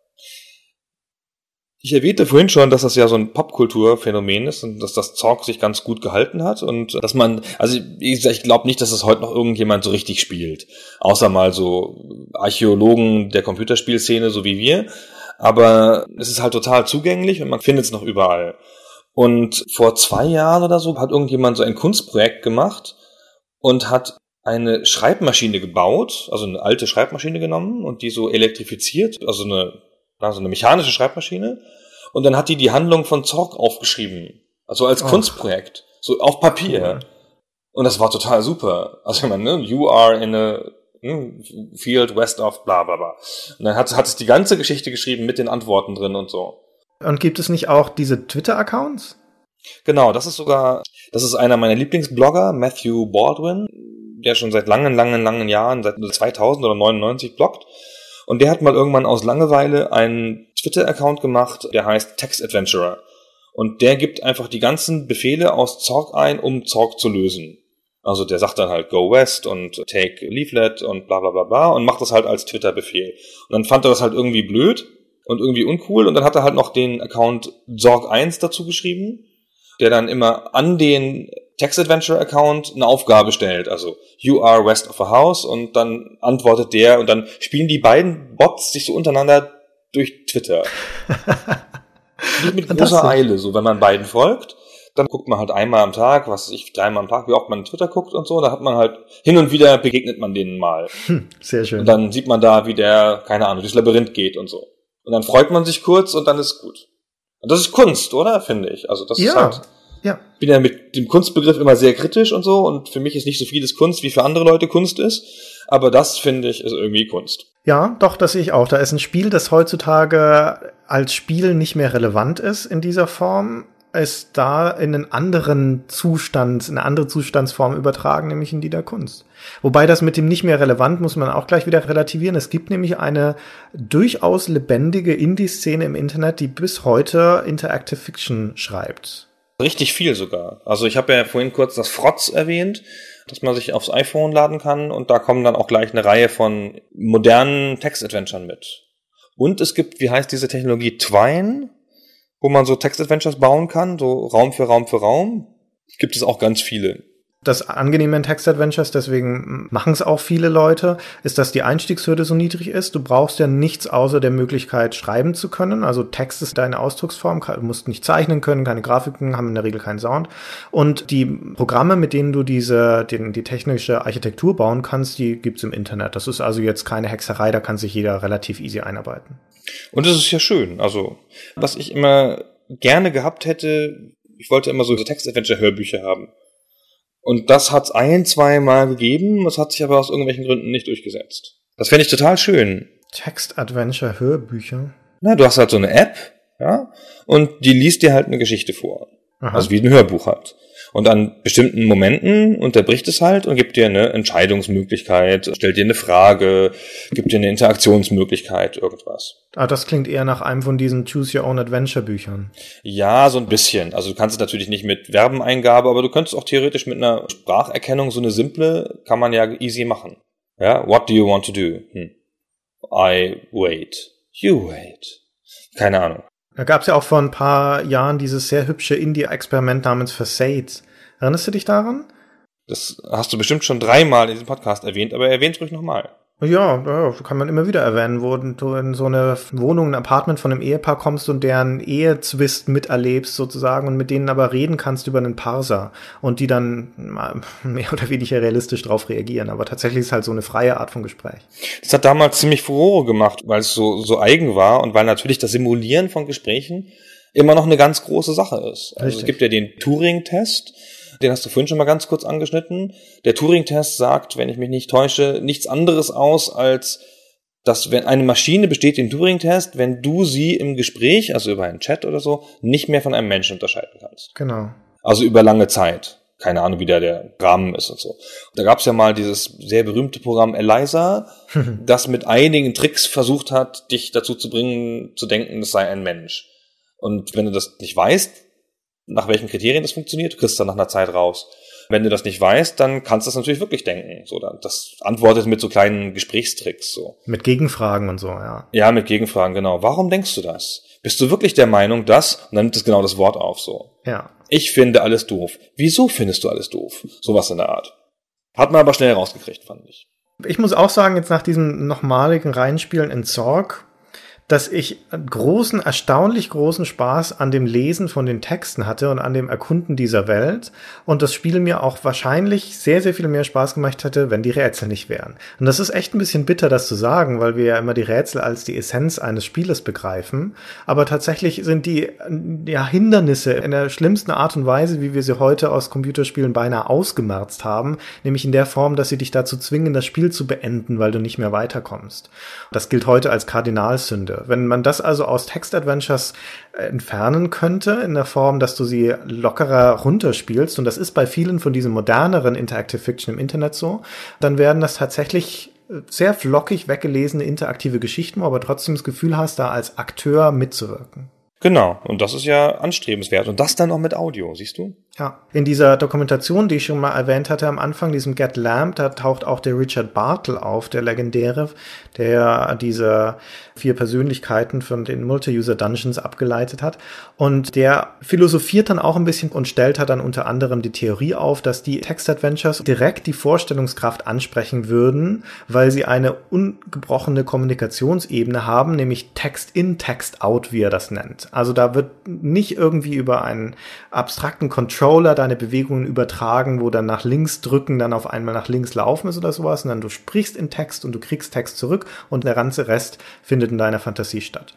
Ich erwähnte vorhin schon, dass das ja so ein Popkulturphänomen ist und dass das Zorg sich ganz gut gehalten hat und dass man, also gesagt, ich glaube nicht, dass es heute noch irgendjemand so richtig spielt. Außer mal so Archäologen der Computerspielszene, so wie wir. Aber es ist halt total zugänglich und man findet es noch überall. Und vor zwei Jahren oder so hat irgendjemand so ein Kunstprojekt gemacht und hat eine Schreibmaschine gebaut, also eine alte Schreibmaschine genommen und die so elektrifiziert, also eine, also eine mechanische Schreibmaschine. Und dann hat die die Handlung von Zorg aufgeschrieben. Also als Oh. Kunstprojekt. So auf Papier. Und das war total super. Also ich meine, ne, you are in a hm, field west of bla bla bla. Und dann hat, hat es die ganze Geschichte geschrieben mit den Antworten drin und so. Und gibt es nicht auch diese Twitter-Accounts? Genau, das ist sogar, das ist einer meiner Lieblingsblogger, Matthew Baldwin, der schon seit langen, langen, langen Jahren, seit 2000 oder 99 bloggt. Und der hat mal irgendwann aus Langeweile einen Twitter-Account gemacht, der heißt Text Adventurer. Und der gibt einfach die ganzen Befehle aus Zorg ein, um Zorg zu lösen. Also der sagt dann halt Go West und Take Leaflet und bla bla bla bla und macht das halt als Twitter-Befehl. Und dann fand er das halt irgendwie blöd und irgendwie uncool und dann hat er halt noch den Account Zorg1 dazu geschrieben, der dann immer an den Text Adventure Account eine Aufgabe stellt. Also you are west of a house und dann antwortet der und dann spielen die beiden Bots sich so untereinander durch Twitter. Nicht mit großer. Eile, so wenn man beiden folgt. Dann guckt man halt einmal am Tag, was weiß ich, dreimal am Tag, wie oft man Twitter guckt und so. Da hat man halt hin und wieder begegnet man denen mal. Hm, sehr schön. Und dann sieht man da, wie der, keine Ahnung, durchs Labyrinth geht und so. Und dann freut man sich kurz und dann ist gut. Und das ist Kunst, oder? Finde ich. Also das ja. ist halt, ja. bin ja mit dem Kunstbegriff immer sehr kritisch und so und für mich ist nicht so vieles Kunst, wie für andere Leute Kunst ist. Aber das finde ich ist irgendwie Kunst. Ja, doch, das sehe ich auch. Da ist ein Spiel, das heutzutage als Spiel nicht mehr relevant ist in dieser Form, ist da in einen anderen Zustand, in eine andere Zustandsform übertragen, nämlich in die der Kunst. Wobei das mit dem nicht mehr relevant muss man auch gleich wieder relativieren. Es gibt nämlich eine durchaus lebendige Indie-Szene im Internet, die bis heute Interactive Fiction schreibt. Richtig viel sogar. Also ich habe ja vorhin kurz das Frotz erwähnt, dass man sich aufs iPhone laden kann und da kommen dann auch gleich eine Reihe von modernen Text-Adventuren mit. Und es gibt, wie heißt diese Technologie, Twine, wo man so Text-Adventures bauen kann, so Raum für Raum für Raum. Gibt es auch ganz viele. Das Angenehme in Text-Adventures, deswegen machen es auch viele Leute, ist, dass die Einstiegshürde so niedrig ist. Du brauchst ja nichts außer der Möglichkeit, schreiben zu können. Also Text ist deine Ausdrucksform, du musst nicht zeichnen können, keine Grafiken, haben in der Regel keinen Sound. Und die Programme, mit denen du diese, den, die technische Architektur bauen kannst, die gibt's im Internet. Das ist also jetzt keine Hexerei, da kann sich jeder relativ easy einarbeiten. Und das ist ja schön. Also, was ich immer gerne gehabt hätte, ich wollte immer so Text-Adventure-Hörbücher haben. Und das hat's ein, zwei Mal gegeben, es hat sich aber aus irgendwelchen Gründen nicht durchgesetzt. Das fände ich total schön. Text-Adventure-Hörbücher? Na, du hast halt so eine App, ja, und die liest dir halt eine Geschichte vor. Aha. Also wie ein Hörbuch halt. Und an bestimmten Momenten unterbricht es halt und gibt dir eine Entscheidungsmöglichkeit, stellt dir eine Frage, gibt dir eine Interaktionsmöglichkeit, irgendwas. Ah, das klingt eher nach einem von diesen Choose Your Own Adventure Büchern. Ja, so ein bisschen. Also du kannst es natürlich nicht mit Verbeneingabe, aber du könntest auch theoretisch mit einer Spracherkennung so eine simple, kann man ja easy machen. Ja, what do you want to do? Hm. I wait. You wait. Keine Ahnung. Da gab's ja auch vor ein paar Jahren dieses sehr hübsche Indie-Experiment namens Facades. Erinnerst du dich daran? Das hast du bestimmt schon dreimal in diesem Podcast erwähnt, aber erwähnt ruhig nochmal. Ja, ja, kann man immer wieder erwähnen, wo du in so eine Wohnung, ein Apartment von einem Ehepaar kommst und deren Ehezwist miterlebst sozusagen und mit denen aber reden kannst über einen Parser und die dann mehr oder weniger realistisch drauf reagieren. Aber tatsächlich ist halt so eine freie Art von Gespräch. Das hat damals ziemlich Furore gemacht, weil es so, so eigen war und weil natürlich das Simulieren von Gesprächen immer noch eine ganz große Sache ist. Also Richtig. es gibt ja den Turing-Test, den hast du vorhin schon mal ganz kurz angeschnitten. Der Turing-Test sagt, wenn ich mich nicht täusche, nichts anderes aus als dass wenn eine Maschine besteht den Turing-Test, wenn du sie im Gespräch, also über einen Chat oder so, nicht mehr von einem Menschen unterscheiden kannst. Genau. Also über lange Zeit. Keine Ahnung, wie der, der Rahmen ist und so. Da gab es ja mal dieses sehr berühmte Programm Eliza, das mit einigen Tricks versucht hat, dich dazu zu bringen, zu denken, das sei ein Mensch. Und wenn du das nicht weißt, nach welchen Kriterien das funktioniert, du kriegst dann nach einer Zeit raus. Wenn du das nicht weißt, dann kannst du das natürlich wirklich denken. So, das antwortet mit so kleinen Gesprächstricks. So. Mit Gegenfragen und so, ja. Ja, mit Gegenfragen, genau. Warum denkst du das? Bist du wirklich der Meinung, dass? Und dann nimmt es genau das Wort auf. So. Ja. Ich finde alles doof. Wieso findest du alles doof? Sowas in der Art. Hat man aber schnell rausgekriegt, fand ich. Ich muss auch sagen, jetzt nach diesem nochmaligen Reinspielen in Zorg, dass ich großen, erstaunlich großen Spaß an dem Lesen von den Texten hatte und an dem Erkunden dieser Welt und das Spiel mir auch wahrscheinlich sehr, sehr viel mehr Spaß gemacht hätte, wenn die Rätsel nicht wären. Und das ist echt ein bisschen bitter, das zu sagen, weil wir ja immer die Rätsel als die Essenz eines Spieles begreifen. Aber tatsächlich sind die ja, Hindernisse in der schlimmsten Art und Weise, wie wir sie heute aus Computerspielen beinahe ausgemerzt haben, nämlich in der Form, dass sie dich dazu zwingen, das Spiel zu beenden, weil du nicht mehr weiterkommst. Das gilt heute als Kardinalsünde. Wenn man das also aus Text-Adventures entfernen könnte, in der Form, dass du sie lockerer runterspielst, und das ist bei vielen von diesen moderneren Interactive Fiction im Internet so, dann werden das tatsächlich sehr flockig weggelesene interaktive Geschichten, aber trotzdem das Gefühl hast, da als Akteur mitzuwirken. Genau. Und das ist ja anstrebenswert. Und das dann auch mit Audio, siehst du? Ja, in dieser Dokumentation, die ich schon mal erwähnt hatte am Anfang, diesem Get Lamp, da taucht auch der Richard Bartle auf, der legendäre, der diese vier Persönlichkeiten von den Multi-User Dungeons abgeleitet hat. Und der philosophiert dann auch ein bisschen und stellt halt dann unter anderem die Theorie auf, dass die Text-Adventures direkt die Vorstellungskraft ansprechen würden, weil sie eine ungebrochene Kommunikationsebene haben, nämlich Text in, Text out, wie er das nennt. Also da wird nicht irgendwie über einen abstrakten Controller deine Bewegungen übertragen, wo dann nach links drücken, dann auf einmal nach links laufen ist oder sowas, sondern du sprichst in Text und du kriegst Text zurück und der ganze Rest findet in deiner Fantasie statt.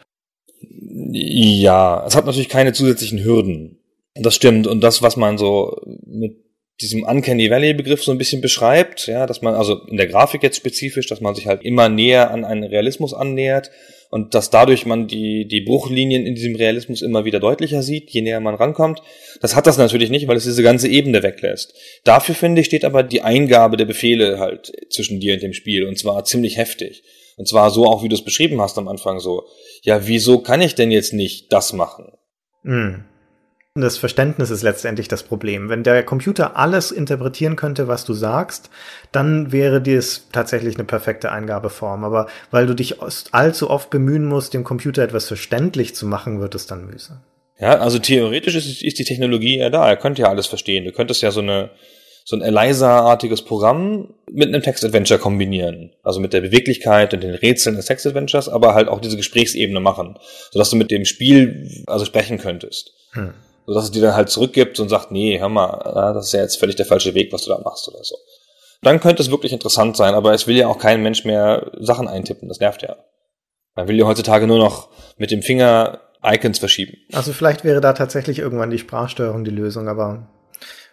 Ja, es hat natürlich keine zusätzlichen Hürden. Das stimmt. Und das, was man so mit diesem Uncanny Valley Begriff so ein bisschen beschreibt, ja, dass man also in der Grafik jetzt spezifisch, dass man sich halt immer näher an einen Realismus annähert und dass dadurch man die, die Bruchlinien in diesem Realismus immer wieder deutlicher sieht, je näher man rankommt. Das hat das natürlich nicht, weil es diese ganze Ebene weglässt. Dafür finde ich, steht aber die Eingabe der Befehle halt zwischen dir und dem Spiel und zwar ziemlich heftig. Und zwar so auch, wie du es beschrieben hast am Anfang so. Ja, wieso kann ich denn jetzt nicht das machen? Mm. Das Verständnis ist letztendlich das Problem. Wenn der Computer alles interpretieren könnte, was du sagst, dann wäre dies tatsächlich eine perfekte Eingabeform. Aber weil du dich allzu oft bemühen musst, dem Computer etwas verständlich zu machen, wird es dann mühsam. Ja, also theoretisch ist, ist die Technologie ja da. Er könnte ja alles verstehen. Du könntest ja so eine so ein Eliza-artiges Programm mit einem Text-Adventure kombinieren. Also mit der Beweglichkeit und den Rätseln des Text-Adventures, aber halt auch diese Gesprächsebene machen, sodass du mit dem Spiel also sprechen könntest. Hm sodass es dir dann halt zurückgibt und sagt, nee, hör mal, das ist ja jetzt völlig der falsche Weg, was du da machst oder so. Dann könnte es wirklich interessant sein, aber es will ja auch kein Mensch mehr Sachen eintippen, das nervt ja. Man will ja heutzutage nur noch mit dem Finger Icons verschieben. Also vielleicht wäre da tatsächlich irgendwann die Sprachsteuerung die Lösung, aber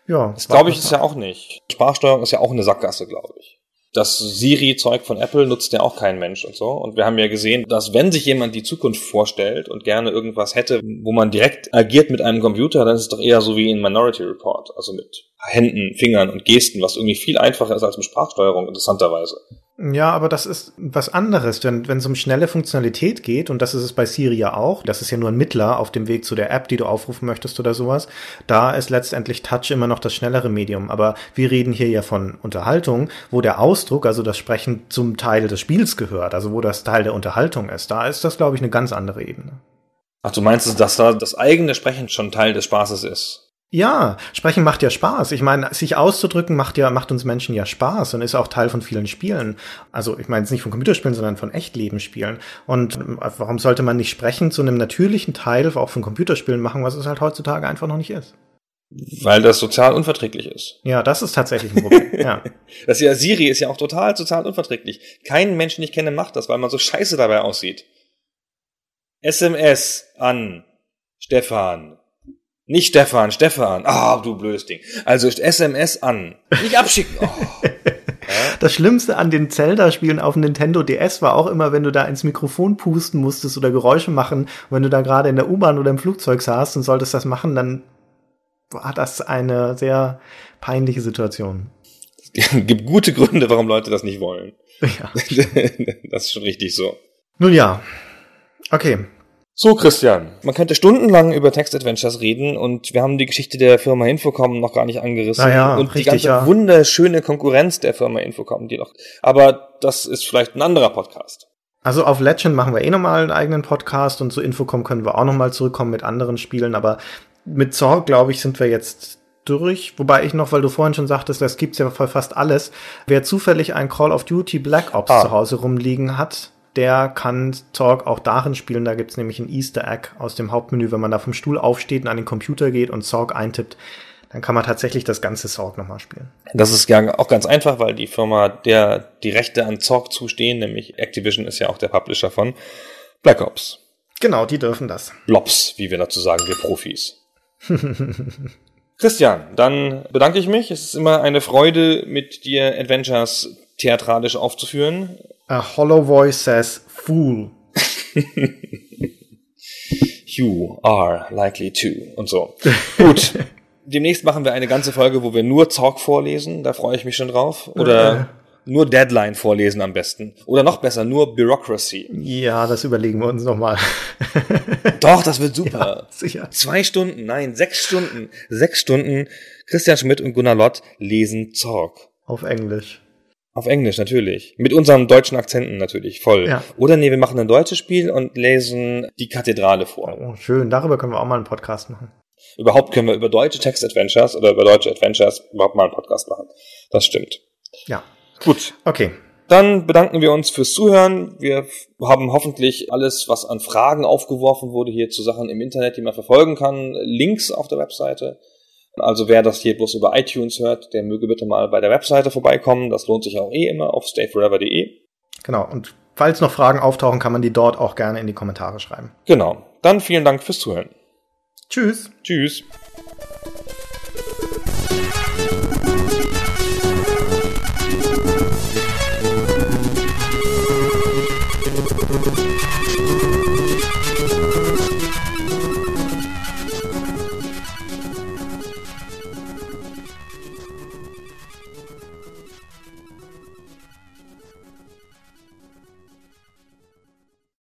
ja. Das glaube ich ist ja auch nicht. Sprachsteuerung ist ja auch eine Sackgasse, glaube ich das Siri-Zeug von Apple nutzt ja auch kein Mensch und so. Und wir haben ja gesehen, dass wenn sich jemand die Zukunft vorstellt und gerne irgendwas hätte, wo man direkt agiert mit einem Computer, dann ist es doch eher so wie in Minority Report, also mit Händen, Fingern und Gesten, was irgendwie viel einfacher ist als mit Sprachsteuerung, interessanterweise. Ja, aber das ist was anderes, denn wenn es um schnelle Funktionalität geht, und das ist es bei Siri ja auch, das ist ja nur ein Mittler auf dem Weg zu der App, die du aufrufen möchtest oder sowas, da ist letztendlich Touch immer noch das schnellere Medium. Aber wir reden hier ja von Unterhaltung, wo der Ausdruck, also das Sprechen zum Teil des Spiels gehört, also wo das Teil der Unterhaltung ist. Da ist das, glaube ich, eine ganz andere Ebene. Ach, du meinst, dass da das eigene Sprechen schon Teil des Spaßes ist? Ja, sprechen macht ja Spaß. Ich meine, sich auszudrücken macht ja, macht uns Menschen ja Spaß und ist auch Teil von vielen Spielen. Also, ich meine jetzt nicht von Computerspielen, sondern von Echtlebensspielen. Und äh, warum sollte man nicht sprechen zu einem natürlichen Teil auch von Computerspielen machen, was es halt heutzutage einfach noch nicht ist? Weil das sozial unverträglich ist. Ja, das ist tatsächlich ein Problem. ja. Das ja Siri ist ja auch total sozial unverträglich. Kein Mensch, den ich kenne, macht das, weil man so scheiße dabei aussieht. SMS an Stefan. Nicht Stefan, Stefan. Ah, oh, du blödes Ding. Also SMS an. Nicht abschicken. Oh. Das Schlimmste an den Zelda-Spielen auf Nintendo DS war auch immer, wenn du da ins Mikrofon pusten musstest oder Geräusche machen. Wenn du da gerade in der U-Bahn oder im Flugzeug saßt und solltest das machen, dann war das eine sehr peinliche Situation. Es gibt gute Gründe, warum Leute das nicht wollen. Ja. das ist schon richtig so. Nun ja. Okay, so, Christian, man könnte stundenlang über Text-Adventures reden und wir haben die Geschichte der Firma Infocom noch gar nicht angerissen. Naja, und richtig, die ganze ja. wunderschöne Konkurrenz der Firma Infocom, die noch. Aber das ist vielleicht ein anderer Podcast. Also auf Legend machen wir eh nochmal einen eigenen Podcast und zu Infocom können wir auch nochmal zurückkommen mit anderen Spielen, aber mit Zorg, glaube ich, sind wir jetzt durch. Wobei ich noch, weil du vorhin schon sagtest, das gibt's ja für fast alles. Wer zufällig ein Call of Duty Black Ops Ah. zu Hause rumliegen hat, der kann Zorg auch darin spielen. Da gibt's nämlich ein Easter Egg aus dem Hauptmenü, wenn man da vom Stuhl aufsteht und an den Computer geht und Zorg eintippt, dann kann man tatsächlich das ganze Zorg nochmal spielen. Das ist ja auch ganz einfach, weil die Firma, der die Rechte an Zorg zustehen, nämlich Activision ist ja auch der Publisher von Black Ops. Genau, die dürfen das. Blobs, wie wir dazu sagen, wir Profis. Christian, dann bedanke ich mich. Es ist immer eine Freude, mit dir Adventures theatralisch aufzuführen. A hollow voice says fool. You are likely to und so. Gut. Demnächst machen wir eine ganze Folge, wo wir nur Zorg vorlesen. Da freue ich mich schon drauf. Oder nur Deadline vorlesen am besten. Oder noch besser, nur Bureaucracy. Ja, das überlegen wir uns nochmal. Doch, das wird super. Sicher. Zwei Stunden, nein, sechs Stunden. Sechs Stunden. Christian Schmidt und Gunnar Lott lesen Zorg. Auf Englisch. Auf Englisch natürlich. Mit unseren deutschen Akzenten natürlich, voll. Ja. Oder nee, wir machen ein deutsches Spiel und lesen die Kathedrale vor. Oh, schön. Darüber können wir auch mal einen Podcast machen. Überhaupt können wir über deutsche Text-Adventures oder über deutsche Adventures überhaupt mal einen Podcast machen. Das stimmt. Ja. Gut. Okay. Dann bedanken wir uns fürs Zuhören. Wir haben hoffentlich alles, was an Fragen aufgeworfen wurde, hier zu Sachen im Internet, die man verfolgen kann, Links auf der Webseite. Also wer das hier bloß über iTunes hört, der möge bitte mal bei der Webseite vorbeikommen. Das lohnt sich auch eh immer auf stayforever.de. Genau. Und falls noch Fragen auftauchen, kann man die dort auch gerne in die Kommentare schreiben. Genau. Dann vielen Dank fürs Zuhören. Tschüss. Tschüss.